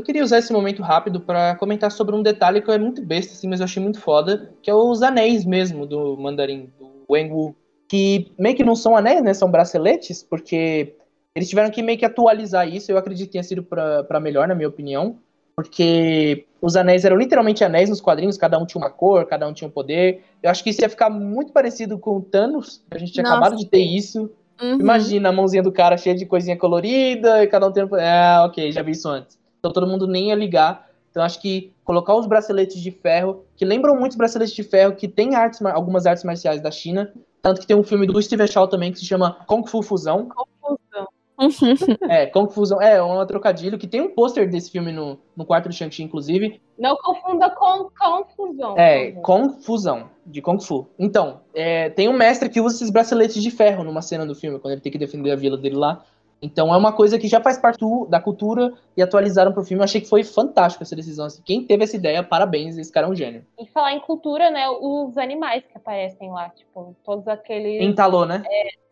Eu queria usar esse momento rápido pra comentar sobre um detalhe que é muito besta, assim, mas eu achei muito foda, que é os anéis mesmo do mandarim, do Wenwu. Que meio que não são anéis, né? São braceletes, porque eles tiveram que meio que atualizar isso. Eu acredito que tenha sido pra, pra melhor, na minha opinião. Porque os anéis eram literalmente anéis nos quadrinhos, cada um tinha uma cor, cada um tinha um poder. Eu acho que isso ia ficar muito parecido com o Thanos, a gente tinha Nossa, acabado de ter isso. Uhum. Imagina a mãozinha do cara cheia de coisinha colorida, e cada um tendo. É, ok, já vi isso antes. Então todo mundo nem ia ligar. Então acho que colocar os braceletes de ferro, que lembram muito os braceletes de ferro, que tem artes, algumas artes marciais da China. Tanto que tem um filme do Steven Chow também que se chama Kung Fu Fusão. É, Kung Fu Fusão. É, um trocadilho, que tem um pôster desse filme no, no quarto do Shang-Chi, inclusive. Não confunda com confusão. É, Kung Fusão, de Kung Fu. Então, é, tem um mestre que usa esses braceletes de ferro numa cena do filme, quando ele tem que defender a vila dele lá. Então é uma coisa que já faz parte da cultura e atualizaram pro filme. Eu achei que foi fantástico essa decisão. assim. Quem teve essa ideia, parabéns, esse cara é um gênio. E falar em cultura, né? Os animais que aparecem lá, tipo, todos aqueles. Entalou, né?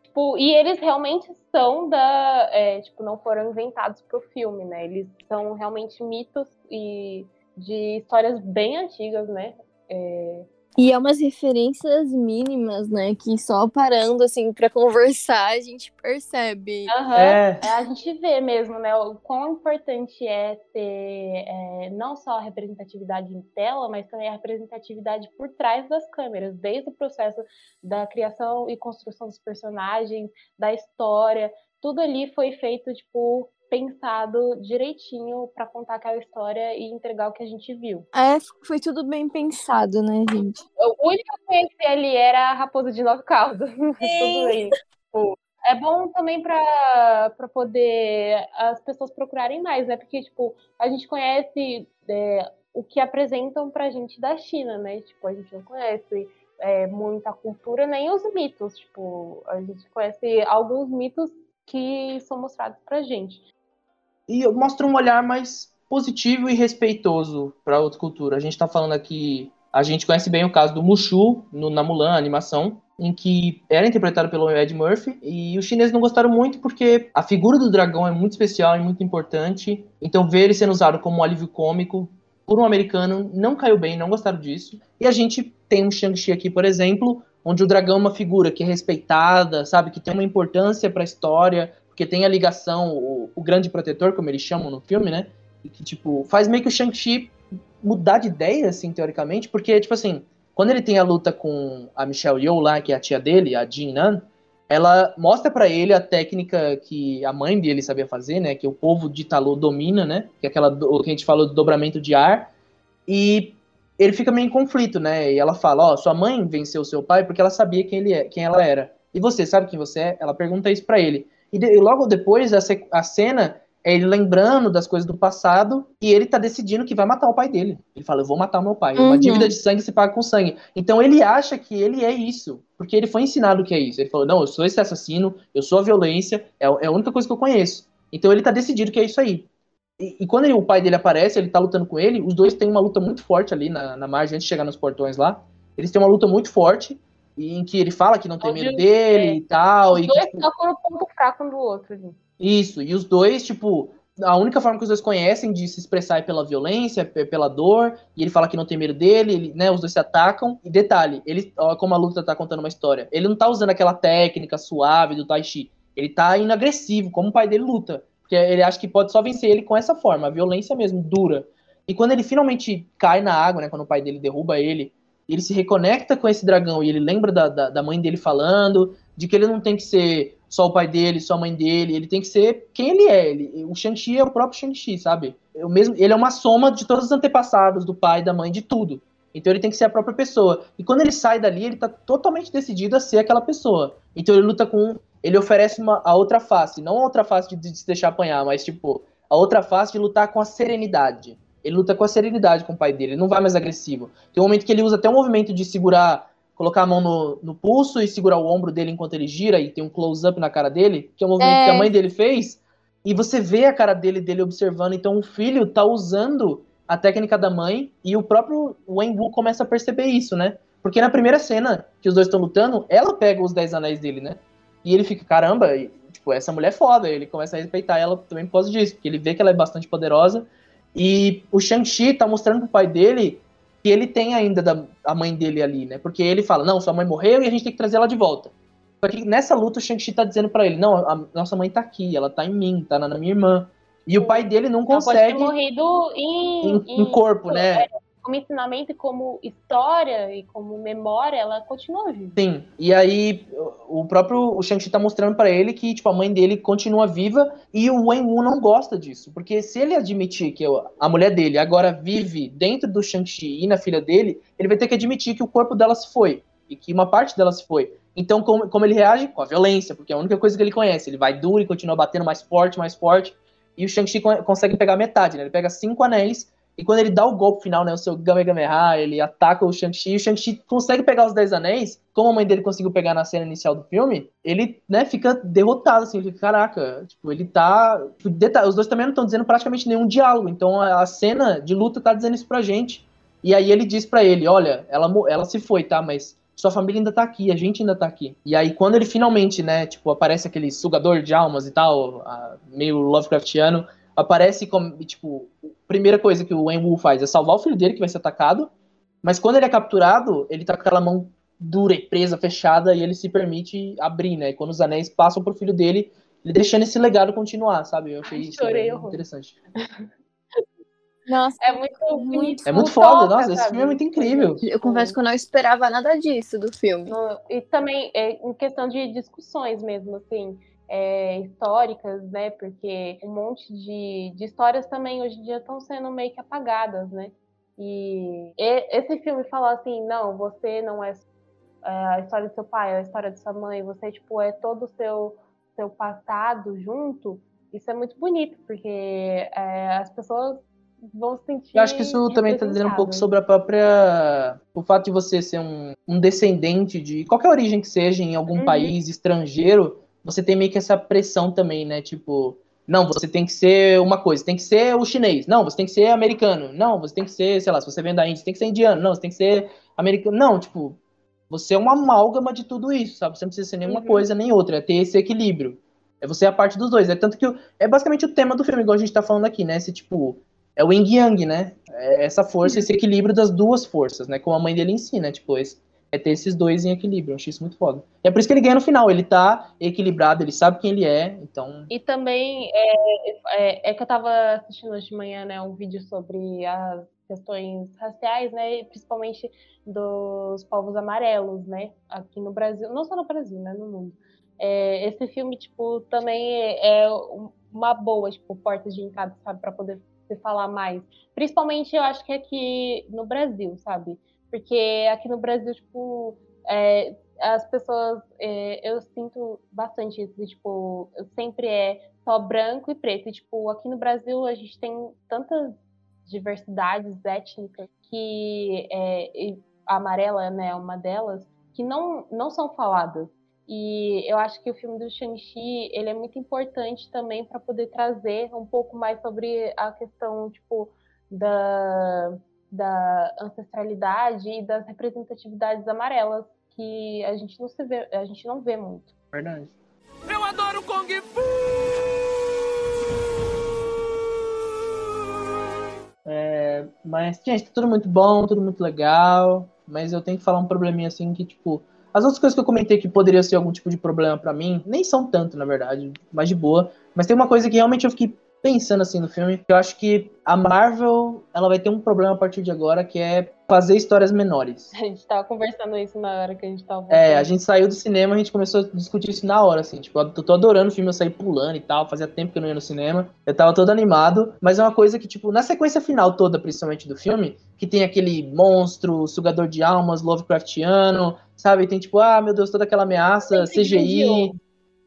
Tipo, e eles realmente são da. é, tipo, não foram inventados pro filme, né? Eles são realmente mitos e de histórias bem antigas, né? É, E é umas referências mínimas, né? Que só parando, assim, para conversar, a gente percebe. Uhum. É. A gente vê mesmo, né? O quão importante é ter é, não só a representatividade em tela, mas também a representatividade por trás das câmeras, desde o processo da criação e construção dos personagens, da história. Tudo ali foi feito, tipo, pensado direitinho para contar aquela história e entregar o que a gente viu. É, foi tudo bem pensado, né, gente? O único que eu conheci ali era a Raposa de Nove Caldas. [laughs] tudo bem. Tipo, é bom também para poder as pessoas procurarem mais, né? Porque, tipo, a gente conhece é, o que apresentam pra gente da China, né? Tipo, a gente não conhece é, muita cultura, nem os mitos. Tipo, a gente conhece alguns mitos que são mostrados pra gente e mostra um olhar mais positivo e respeitoso para outra cultura. A gente está falando aqui, a gente conhece bem o caso do Mushu no, na Mulan, animação, em que era interpretado pelo Ed Murphy, e os chineses não gostaram muito porque a figura do dragão é muito especial e muito importante, então ver ele sendo usado como um alívio cômico por um americano não caiu bem, não gostaram disso. E a gente tem um Shang-Chi aqui, por exemplo, onde o dragão é uma figura que é respeitada, sabe, que tem uma importância para a história, porque tem a ligação, o, o, grande protetor, como eles chamam no filme, né? Que, tipo, faz meio que o Shang-Chi mudar de ideia, assim, teoricamente, porque, tipo assim, quando ele tem a luta com a Michelle Yeoh lá, que é a tia dele, a Jin Nan, ela mostra para ele a técnica que a mãe dele sabia fazer, né? Que o povo de Talô domina, né? Que é aquela o que a gente falou do dobramento de ar. E ele fica meio em conflito, né? E ela fala: Ó, oh, sua mãe venceu seu pai porque ela sabia quem ele é, quem ela era. E você sabe quem você é? Ela pergunta isso para ele. E, de, e logo depois, a, a cena é ele lembrando das coisas do passado e ele tá decidindo que vai matar o pai dele. Ele fala, eu vou matar o meu pai. Uhum. Uma dívida de sangue se paga com sangue. Então ele acha que ele é isso, porque ele foi ensinado que é isso. Ele falou, não, eu sou esse assassino, eu sou a violência, é, é a única coisa que eu conheço. Então ele tá decidido que é isso aí. E, e quando ele, o pai dele aparece, ele tá lutando com ele, os dois têm uma luta muito forte ali na, na margem, antes de chegar nos portões lá. Eles têm uma luta muito forte, em que ele fala que não tem medo dele é. e tal. Os e dois que, tipo, tocam no ponto fraco um do outro. Gente. Isso, e os dois, tipo, a única forma que os dois conhecem de se expressar é pela violência, pela dor, e ele fala que não tem medo dele, ele, né, os dois se atacam. E detalhe, ele, ó, como a luta tá contando uma história, ele não tá usando aquela técnica suave do Tai Chi, ele tá indo agressivo, como o pai dele luta. Porque ele acha que pode só vencer ele com essa forma, a violência mesmo, dura. E quando ele finalmente cai na água, né, quando o pai dele derruba ele, ele se reconecta com esse dragão e ele lembra da, da, da, mãe dele falando, de que ele não tem que ser só o pai dele, só a mãe dele, ele tem que ser quem ele é. Ele, o Shang-Chi é o próprio Shang-Chi, sabe? Eu mesmo, ele é uma soma de todos os antepassados, do pai, da mãe, de tudo. Então ele tem que ser a própria pessoa. E quando ele sai dali, ele tá totalmente decidido a ser aquela pessoa. Então ele luta com. Ele oferece uma, a outra face, não a outra face de, de se deixar apanhar, mas tipo, a outra face de lutar com a serenidade. Ele luta com a serenidade com o pai dele, ele não vai mais agressivo. Tem um momento que ele usa até um movimento de segurar, colocar a mão no, no pulso e segurar o ombro dele enquanto ele gira, e tem um close-up na cara dele, que é um movimento é. que a mãe dele fez, e você vê a cara dele, dele observando, então o filho tá usando a técnica da mãe, e o próprio Wen Wu começa a perceber isso, né? Porque na primeira cena que os dois estão lutando, ela pega os dez anéis dele, né? E ele fica, caramba, tipo, essa mulher é foda. Ele começa a respeitar ela também por causa disso, porque ele vê que ela é bastante poderosa e o Shang-Chi tá mostrando pro pai dele que ele tem ainda da, a mãe dele ali, né? Porque ele fala, não, sua mãe morreu e a gente tem que trazer ela de volta. Só que nessa luta o Shang-Chi tá dizendo para ele, não, a nossa mãe tá aqui, ela tá em mim, tá na, na minha irmã. E o pai dele não consegue. Ela pode ter morrido em, em, em corpo, né? É, como ensinamento e como história e como memória, ela continua viva. Sim, e aí o próprio o Shang-Chi tá mostrando para ele que tipo, a mãe dele continua viva e o Wen Wu não gosta disso, porque se ele admitir que a mulher dele agora vive dentro do Shang-Chi e na filha dele, ele vai ter que admitir que o corpo dela se foi e que uma parte dela se foi. Então, como, como ele reage? Com a violência, porque é a única coisa que ele conhece. Ele vai duro e continua batendo mais forte, mais forte. E o Shang-Chi consegue pegar metade, né? Ele pega cinco anéis e quando ele dá o golpe final, né, o seu Gamegameha, ele ataca o Shang-Chi, e o Shang-Chi consegue pegar os Dez Anéis, como a mãe dele conseguiu pegar na cena inicial do filme, ele, né, fica derrotado, assim, fica, caraca, tipo, ele tá... Os dois também não estão dizendo praticamente nenhum diálogo, então a cena de luta tá dizendo isso pra gente. E aí ele diz para ele, olha, ela, ela se foi, tá, mas sua família ainda tá aqui, a gente ainda tá aqui. E aí, quando ele finalmente, né, tipo, aparece aquele sugador de almas e tal, meio Lovecraftiano, aparece como, tipo, primeira coisa que o Wen Wu faz é salvar o filho dele, que vai ser atacado, Mas quando ele é capturado, ele tá com aquela mão dura e presa, fechada, e ele se permite abrir, né? E quando os anéis passam pro filho dele, ele deixando esse legado continuar, sabe? Eu achei Ai, isso é interessante. Nossa, é muito, muito É muito foda, nossa, sabe? esse filme é muito incrível. Eu confesso que eu não esperava nada disso do filme. E também é, em questão de discussões mesmo, assim, é, históricas, né? Porque um monte de, de histórias também hoje em dia estão sendo meio que apagadas, né? E esse filme fala assim, não, você não é, é a história do seu pai, é a história de sua mãe, você tipo é todo o seu seu passado junto. Isso é muito bonito, porque é, as pessoas vão sentir. Eu acho que isso também está dizendo um pouco sobre a própria. O fato de você ser um, um descendente de qualquer origem que seja em algum uhum. país estrangeiro, você tem meio que essa pressão também, né? Tipo, não, você tem que ser uma coisa, tem que ser o chinês. Não, você tem que ser americano. Não, você tem que ser, sei lá, se você vem da Índia, você tem que ser indiano. Não, você tem que ser americano. Não, tipo, você é uma amálgama de tudo isso, sabe? Você não precisa ser nenhuma uhum. coisa nem outra, é ter esse equilíbrio. É você a parte dos dois. É tanto que é basicamente o tema do filme, igual a gente tá falando aqui, né? Esse tipo, é o yin yang, né? É essa força, esse equilíbrio das duas forças, né? Como a mãe dele ensina, tipo, esse, é ter esses dois em equilíbrio. Eu achei isso muito foda. E é por isso que ele ganha no final. Ele tá equilibrado, ele sabe quem ele é, então. E também é, é, é que eu tava assistindo hoje de manhã, né, um vídeo sobre as questões raciais, né, principalmente dos povos amarelos, né, aqui no Brasil, não só no Brasil, né, no mundo. É, esse filme, tipo, também é uma boa, tipo, porta de entrada, sabe, para poder se falar mais. Principalmente, eu acho que aqui no Brasil, sabe? Porque aqui no Brasil, tipo, é, as pessoas, é, eu sinto bastante isso, tipo, sempre é só branco e preto. E, tipo, aqui no Brasil a gente tem tantas diversidades étnicas que é, a amarela né, é uma delas, que não, não são faladas. E eu acho que o filme do Shang-Chi, ele é muito importante também para poder trazer um pouco mais sobre a questão, tipo, da, da ancestralidade e das representatividades amarelas que a gente não se vê, a gente não vê muito. Verdade. Eu adoro Kung Fu! É, mas, gente, tá tudo muito bom, tudo muito legal. Mas eu tenho que falar um probleminha assim que, tipo, as outras coisas que eu comentei que poderia ser algum tipo de problema para mim, nem são tanto, na verdade, mais de boa. Mas tem uma coisa que realmente eu fiquei pensando assim no filme, eu acho que a Marvel, ela vai ter um problema a partir de agora, que é fazer histórias menores. A gente tava conversando isso na hora que a gente tava É, a gente saiu do cinema, a gente começou a discutir isso na hora, assim, tipo, eu tô adorando o filme, eu saí pulando e tal, fazia tempo que eu não ia no cinema, eu tava todo animado, mas é uma coisa que, tipo, na sequência final toda, principalmente do filme, que tem aquele monstro, sugador de almas, Lovecraftiano, sabe, tem tipo, ah, meu Deus, toda aquela ameaça, CGI...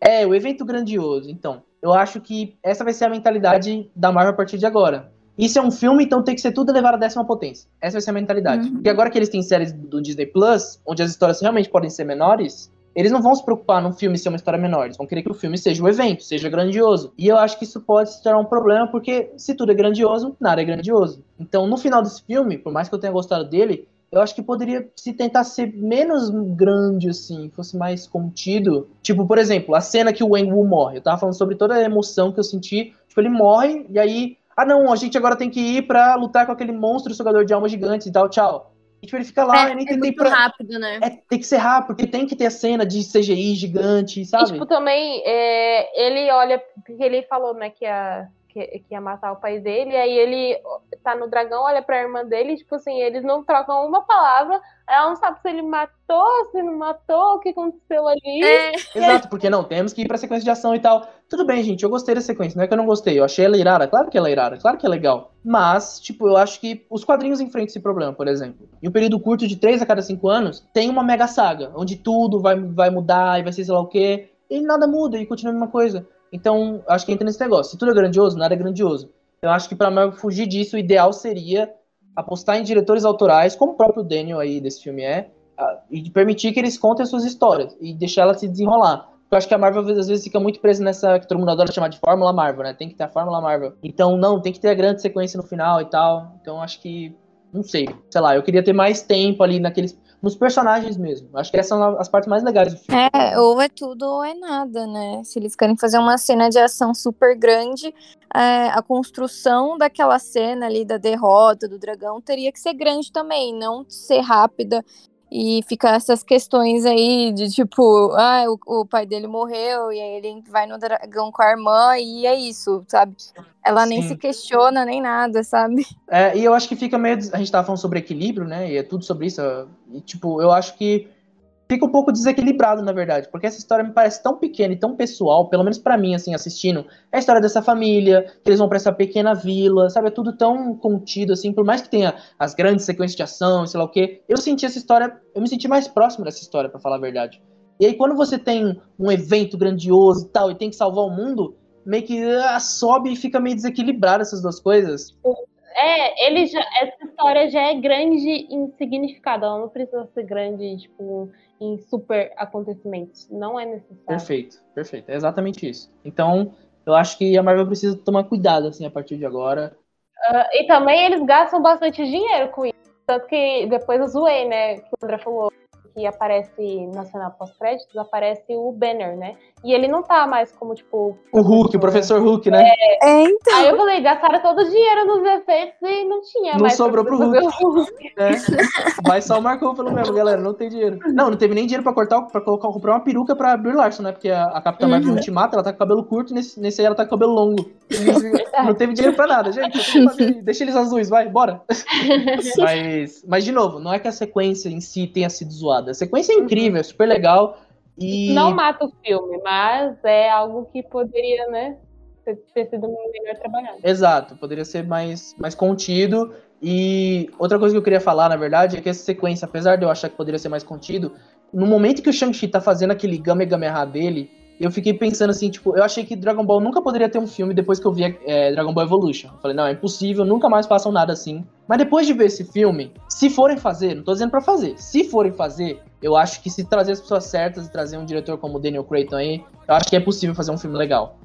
É, o evento grandioso, então eu acho que essa vai ser a mentalidade da Marvel a partir de agora. Isso é um filme, então tem que ser tudo elevado à décima potência. Essa vai ser a mentalidade. Uhum. Porque agora que eles têm séries do Disney Plus, onde as histórias realmente podem ser menores, eles não vão se preocupar num filme ser uma história menor. Eles vão querer que o filme seja um evento, seja grandioso. E eu acho que isso pode se tornar um problema, porque se tudo é grandioso, nada é grandioso. Então, no final desse filme, por mais que eu tenha gostado dele, eu acho que poderia se tentar ser menos grande, assim, fosse mais contido. Tipo, por exemplo, a cena que o Wang Wu morre. Eu tava falando sobre toda a emoção que eu senti. Tipo, ele morre e aí. Ah, não, a gente agora tem que ir pra lutar com aquele monstro sugador de almas gigantes e tal, tchau. E tipo, ele fica lá é, e nem é tem muito pra... rápido, né? É, tem que ser rápido, porque tem que ter a cena de CGI gigante, sabe? E, tipo, também, é, ele olha, porque ele falou, né, que a que, que ia matar o pai dele, e aí ele tá no dragão, olha pra irmã dele, tipo assim, eles não trocam uma palavra, ela não sabe se ele matou, se não matou, o que aconteceu ali. É. Exato, porque não, temos que ir pra sequência de ação e tal. Tudo bem, gente, eu gostei da sequência, não é que eu não gostei, eu achei ela irada, claro que ela é irada, claro que é legal. Mas, tipo, eu acho que os quadrinhos enfrentam esse problema, por exemplo. Em um período curto de 3 a cada 5 anos, tem uma mega saga, onde tudo vai, vai mudar e vai ser sei lá o quê, e nada muda e continua a mesma coisa. Então, acho que entra nesse negócio. Se tudo é grandioso, nada é grandioso. Eu acho que para Marvel fugir disso, o ideal seria apostar em diretores autorais, como o próprio Daniel aí desse filme é, e permitir que eles contem as suas histórias e deixar elas se desenrolar. Eu acho que a Marvel às vezes fica muito presa nessa que todo mundo adora chamar de Fórmula Marvel, né? Tem que ter a Fórmula Marvel. Então, não, tem que ter a grande sequência no final e tal. Então, acho que. Não sei. Sei lá, eu queria ter mais tempo ali naqueles. Nos personagens mesmo. Acho que essas são as partes mais legais do filme. É, ou é tudo ou é nada, né? Se eles querem fazer uma cena de ação super grande, é, a construção daquela cena ali da derrota do dragão teria que ser grande também, não ser rápida e ficar essas questões aí de tipo, ah, o, o, pai dele morreu e aí ele vai no dragão com a irmã e é isso, sabe? Ela nem Sim. se questiona nem nada, sabe? É, e eu acho que fica meio. A gente tava falando sobre equilíbrio, né? E é tudo sobre isso. E, tipo, eu acho que fica um pouco desequilibrado, na verdade, porque essa história me parece tão pequena e tão pessoal, pelo menos para mim, assim, assistindo. É a história dessa família, que eles vão para essa pequena vila, sabe? É tudo tão contido, assim, por mais que tenha as grandes sequências de ação, sei lá o quê, eu senti essa história, eu me senti mais próximo dessa história, para falar a verdade. E aí, quando você tem um evento grandioso e tal, e tem que salvar o mundo, meio que ah, sobe e fica meio desequilibrado essas duas coisas. É, ele já, essa história já é grande em significado, ela não precisa ser grande, tipo, em super acontecimentos. Não é necessário. Perfeito, perfeito. É exatamente isso. Então, eu acho que a Marvel precisa tomar cuidado, assim, a partir de agora. Uh, e também eles gastam bastante dinheiro com isso. Tanto que depois eu zoei, né? Que o André falou que aparece na cena pós-créditos, aparece o Banner, né? E ele não tá mais como, tipo. O Hulk, o professor Hulk, né? É, é, então. Aí eu falei, gastaram todo o dinheiro nos efeitos e não tinha não mais. Não sobrou pro Hulk. Hulk. É. Mas só marcou pelo mesmo, galera. Não tem dinheiro. Não, não teve nem dinheiro pra cortar, pra colocar, comprar uma peruca pra Brie Larson, né? Porque a, a Capitã uhum. Marvel Ultimata, ela tá com cabelo curto e nesse, nesse aí ela tá com cabelo longo. não teve dinheiro pra nada, gente. Deixa eles [laughs] azuis, vai, bora. [laughs] mas, mas, de novo, não é que a sequência em si tenha sido zoada. A sequência é incrível, é super legal. E... Não mata o filme, mas é algo que poderia, né, ter sido melhor trabalhado. Exato, poderia ser mais, mais contido. E outra coisa que eu queria falar, na verdade, é que essa sequência, apesar de eu achar que poderia ser mais contido, no momento que o Shang-Chi tá fazendo aquele Gamegameha dele, eu fiquei pensando assim, tipo, eu achei que Dragon Ball nunca poderia ter um filme depois que eu vi é, Dragon Ball Evolution. Eu falei, não, é impossível, nunca mais façam nada assim. Mas depois de ver esse filme, se forem fazer, não tô dizendo pra fazer, se forem fazer, eu acho que se trazer as pessoas certas e trazer um diretor como o Daniel Creighton aí, eu acho que é possível fazer um filme legal.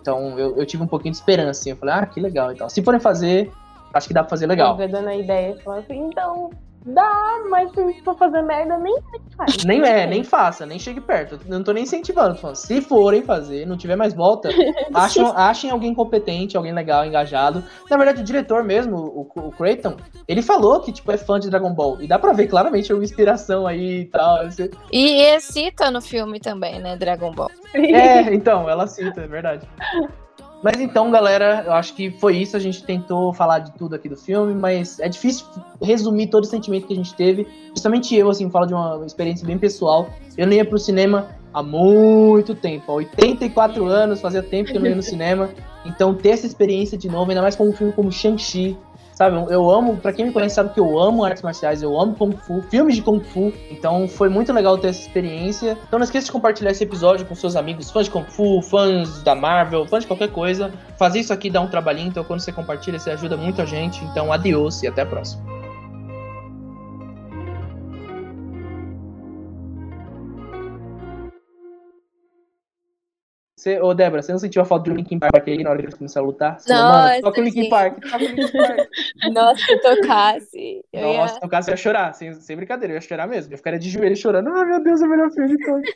Então eu, eu tive um pouquinho de esperança, assim. Eu falei, ah, que legal. Então, se forem fazer, acho que dá pra fazer legal. Eu dando a ideia, falando assim, então, Dá, mas se for fazer merda, nem faz. Nem é, nem faça, nem chegue perto. Eu não tô nem incentivando. Tô falando, se forem fazer, não tiver mais volta, [laughs] achem, achem alguém competente, alguém legal, engajado. Na verdade, o diretor mesmo, o, o Creighton, ele falou que, tipo, é fã de Dragon Ball. E dá pra ver claramente uma inspiração aí e tal. E cita no filme também, né, Dragon Ball. É, então, ela cita, é verdade. [laughs] Mas então, galera, eu acho que foi isso. A gente tentou falar de tudo aqui do filme, mas é difícil resumir todo o sentimento que a gente teve. Justamente eu, assim, falo de uma experiência bem pessoal. Eu não ia pro cinema há muito tempo, há 84 anos, fazia tempo que eu não ia no cinema. Então, ter essa experiência de novo, ainda mais com um filme como Shang-Chi, Sabe, eu amo, para quem me conhece sabe que eu amo artes marciais, eu amo Kung Fu, filmes de Kung Fu. Então foi muito legal ter essa experiência. Então não esqueça de compartilhar esse episódio com seus amigos, fãs de Kung Fu, fãs da Marvel, fãs de qualquer coisa. Fazer isso aqui dá um trabalhinho, então quando você compartilha, você ajuda muito a gente. Então adiós e até a próxima. Você, ô, Débora, você não sentiu a falta do Linkin Park aí na hora que eles começaram a lutar? Você Nossa, falou, toca o Linkin Park, toca o Linkin Park. Nossa, se tocasse. Nossa, se tocasse, eu ia chorar, sem, sem brincadeira, eu ia chorar mesmo. Eu ficaria de joelho chorando. Ah, meu Deus, é o melhor filme de todos.